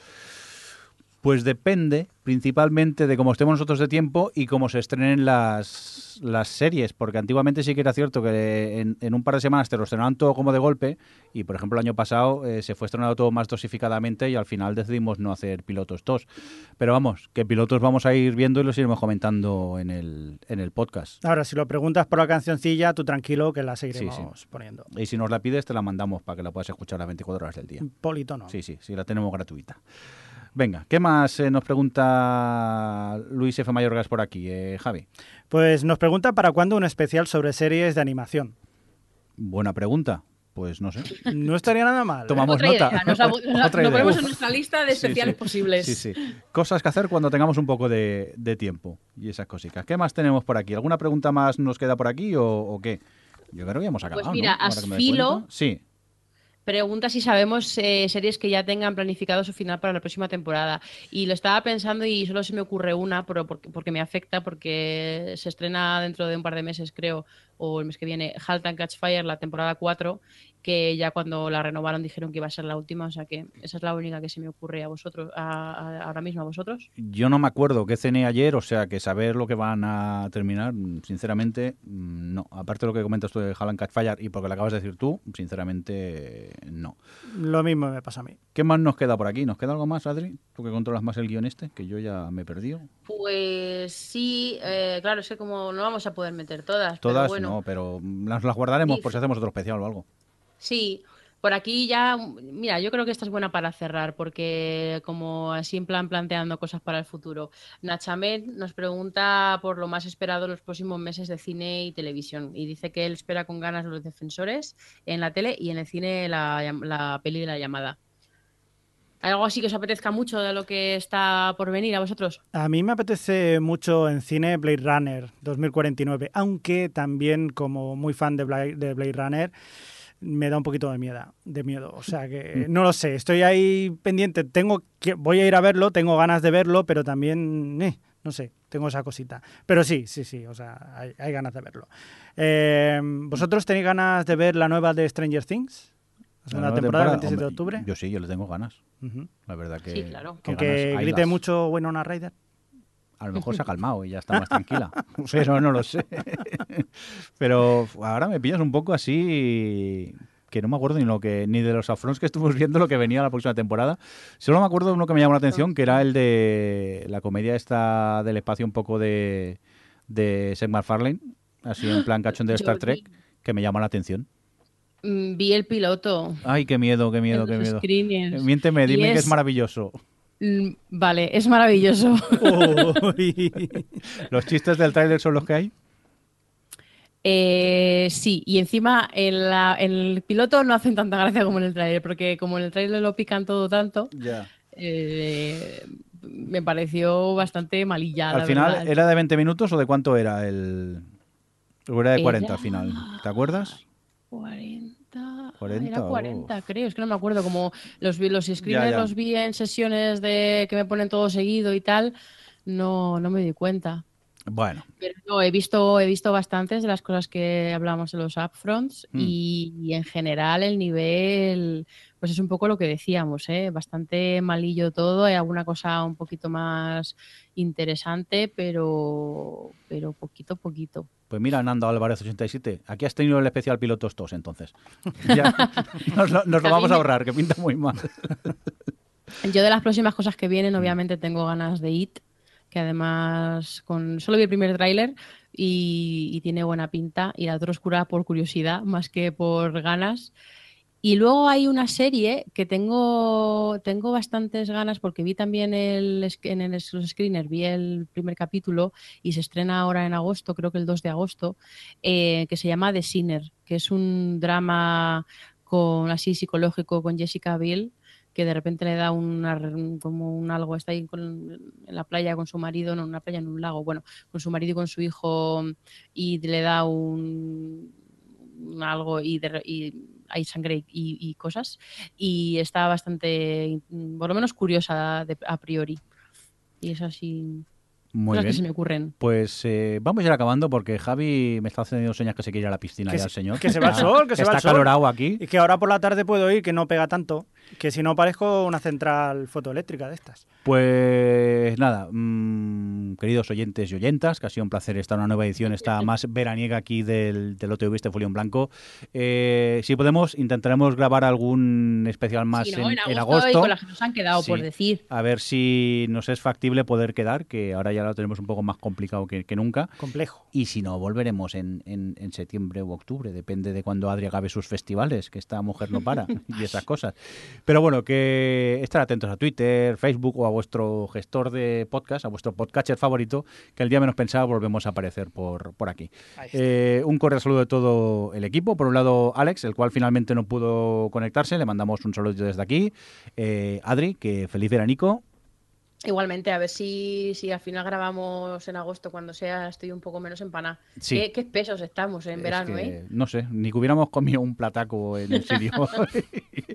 Pues depende principalmente de cómo estemos nosotros de tiempo y cómo se estrenen las, las series, porque antiguamente sí que era cierto que en, en un par de semanas te lo estrenaban todo como de golpe y por ejemplo el año pasado eh, se fue estrenado todo más dosificadamente y al final decidimos no hacer pilotos TOS. Pero vamos, que pilotos vamos a ir viendo y los iremos comentando en el, en el podcast. Ahora, si lo preguntas por la cancioncilla, tú tranquilo que la seguiremos Sí, sí. poniendo. Y si nos la pides, te la mandamos para que la puedas escuchar las 24 horas del día. Politono. Sí, sí, sí, la tenemos gratuita. Venga, ¿qué más eh, nos pregunta Luis F. Mayorgas por aquí, eh, Javi? Pues nos pregunta para cuándo un especial sobre series de animación. Buena pregunta. Pues no sé. No estaría nada mal. ¿eh? Tomamos Otra nota. idea, nos, Otra idea. ponemos en nuestra lista de especiales sí. posibles. Sí, sí. Cosas que hacer cuando tengamos un poco de, de tiempo y esas cositas. ¿Qué más tenemos por aquí? ¿Alguna pregunta más nos queda por aquí o, o qué? Yo creo que ya hemos acabado. Pues mira, Asfilo-. Sí. Pregunta si sabemos eh, series que ya tengan planificado su final para la próxima temporada. Y lo estaba pensando y solo se me ocurre una, pero porque, porque me afecta, porque se estrena dentro de un par de meses, creo, o el mes que viene Halt and Catch Fire, la temporada 4, que ya cuando la renovaron dijeron que iba a ser la última, o sea que esa es la única que se me ocurre a vosotros, a- a- ahora mismo a vosotros. Yo no me acuerdo qué cené ayer, o sea que saber lo que van a terminar, sinceramente, mm, no. Aparte de lo que comentas tú de Haaland Catch Fire y porque lo acabas de decir tú, sinceramente, no. Lo mismo me pasa a mí. ¿Qué más nos queda por aquí? ¿Nos queda algo más, Adri? Tú que controlas más el guion este, que yo ya me he perdido. Pues sí, eh, claro, es que como no vamos a poder meter todas, pero Todas bueno. no, pero las, las guardaremos Sí. por si hacemos otro especial o algo. Sí, por aquí ya, mira, yo creo que esta es buena para cerrar, porque como así en plan planteando cosas para el futuro. Nachamet nos pregunta por lo más esperado en los próximos meses de cine y televisión, y dice que él espera con ganas los defensores en la tele y en el cine la, la peli de la llamada. ¿Hay algo así que os apetezca mucho de lo que está por venir a vosotros? A mí me apetece mucho en cine Blade Runner 2049, aunque también como muy fan de Blade, de Blade Runner me da un poquito de miedo, de miedo, o sea que no lo sé, estoy ahí pendiente, tengo que voy a ir a verlo, tengo ganas de verlo, pero también eh, no sé, tengo esa cosita. Pero sí, sí, sí, o sea, hay, hay ganas de verlo. Eh, ¿Vosotros tenéis ganas de ver la nueva de Stranger Things? La nueva temporada, el temporada, 27 de octubre. Yo sí, yo le tengo ganas. La verdad que. Sí, claro. que Aunque grite las- mucho Winona Ryder. A lo mejor se ha calmado y ya está más tranquila. Pero no lo sé. Pero ahora me pillas un poco así que no me acuerdo ni lo que ni de los afrons que estuvimos viendo lo que venía la próxima temporada. Solo me acuerdo de uno que me llamó la atención, que era el de la comedia esta del espacio un poco de de Seth MacFarlane, así en plan cachón de Star Trek, que me llama la atención. Mm, Vi el piloto. Ay, qué miedo, qué miedo, qué miedo. screeners. Miénteme, dime que es maravilloso. Mm, Vale, es maravilloso. ¿Los chistes del tráiler son los que hay? Eh, sí, y encima en, la- en el piloto no hacen tanta gracia como en el trailer, porque como en el trailer lo pican todo tanto, Ya. eh, me pareció bastante malilla. Al final, verdad. ¿era de 20 minutos o de cuánto era el...? O era de 40 Era- al final, ¿te acuerdas? 40, 40, era 40, creo, es que no me acuerdo, como los, vi- los screeners los vi en sesiones de que me ponen todo seguido y tal, no, no me di cuenta. Bueno, Pero no, he visto, he visto bastantes de las cosas que hablamos en los upfronts Mm. y, y en general el nivel, pues es un poco lo que decíamos, ¿eh? bastante malillo todo, hay alguna cosa un poquito más interesante, pero, pero poquito, poquito. pues mira, Nando Álvarez 87, aquí has tenido el especial pilotos tos entonces. Ya, nos lo, nos vamos a ahorrar, que pinta muy mal. Yo de las próximas cosas que Mm. vienen, obviamente tengo ganas de It, que además con solo vi el primer tráiler y, y tiene buena pinta, y la otra oscura por curiosidad más que por ganas. Y luego hay una serie que tengo, tengo bastantes ganas porque vi también el, en el, los screeners, vi el primer capítulo y se estrena ahora en agosto, creo que el 2 de agosto, eh, que se llama The Sinner, que es un drama con así psicológico con Jessica Biel que de repente le da una, como un algo, está ahí con- en la playa con su marido, no en una playa, en un lago, bueno, con su marido y con su hijo y le da un, un algo y, de- y hay sangre y, y cosas y está bastante, mm, por lo menos curiosa de- a priori. Y es así, Muy cosas que se bien. me ocurren. Pues eh, vamos a ir acabando porque Javi me está haciendo señas que se quiere ir a la piscina Que ya se- el señor. que se va al sol, que se va Está al sol. calorado aquí. Y que ahora por la tarde puedo ir, que no pega tanto, que si no parezco una central fotoeléctrica de estas. Pues nada, mm, queridos oyentes y oyentas, que ha sido un placer estar en una nueva edición, esta más veraniega aquí del, del OTV este Folio en Blanco. Eh, si podemos, intentaremos grabar algún especial más Sí, ¿no? en, en, en agosto, y agosto. con las que nos han quedado por decir. A ver si nos es factible poder quedar, que ahora ya lo tenemos un poco más complicado que, que nunca. Complejo. Y si no, volveremos en, en- en septiembre u octubre, depende de cuando Adri acabe sus festivales, que esta mujer no para y esas cosas. Pero bueno, que estar atentos a Twitter, Facebook o a vuestro gestor de podcast, a vuestro podcatcher favorito, que el día menos pensado volvemos a aparecer por, por aquí. Eh, un cordial saludo de todo el equipo. Por un lado, Alex, el cual finalmente no pudo conectarse, le mandamos un saludo desde aquí. Eh, Adri, que feliz veranico. Igualmente, a ver si, si al final grabamos en agosto, cuando sea, estoy un poco menos empanada. Sí. ¿Qué, pesos estamos en verano, ¿eh? No sé, ni que hubiéramos comido un plataco en el sitio.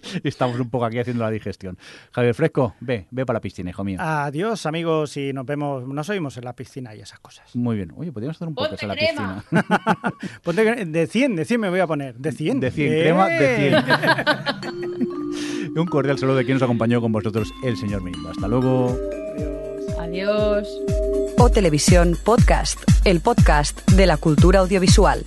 Estamos un poco aquí haciendo la digestión. Javier Fresco, ve, ve para la piscina, hijo mío. Adiós, amigos, y nos vemos, nos oímos en la piscina y esas cosas. Muy bien. Oye, podríamos hacer un podcast en la piscina. Ponte, de 100, de 100 me voy a poner. De 100. De 100, crema, de 100. Un cordial saludo de quien nos acompañó con vosotros, el señor Mimba. Hasta luego. Adiós. O Televisión Podcast, el podcast de la cultura audiovisual.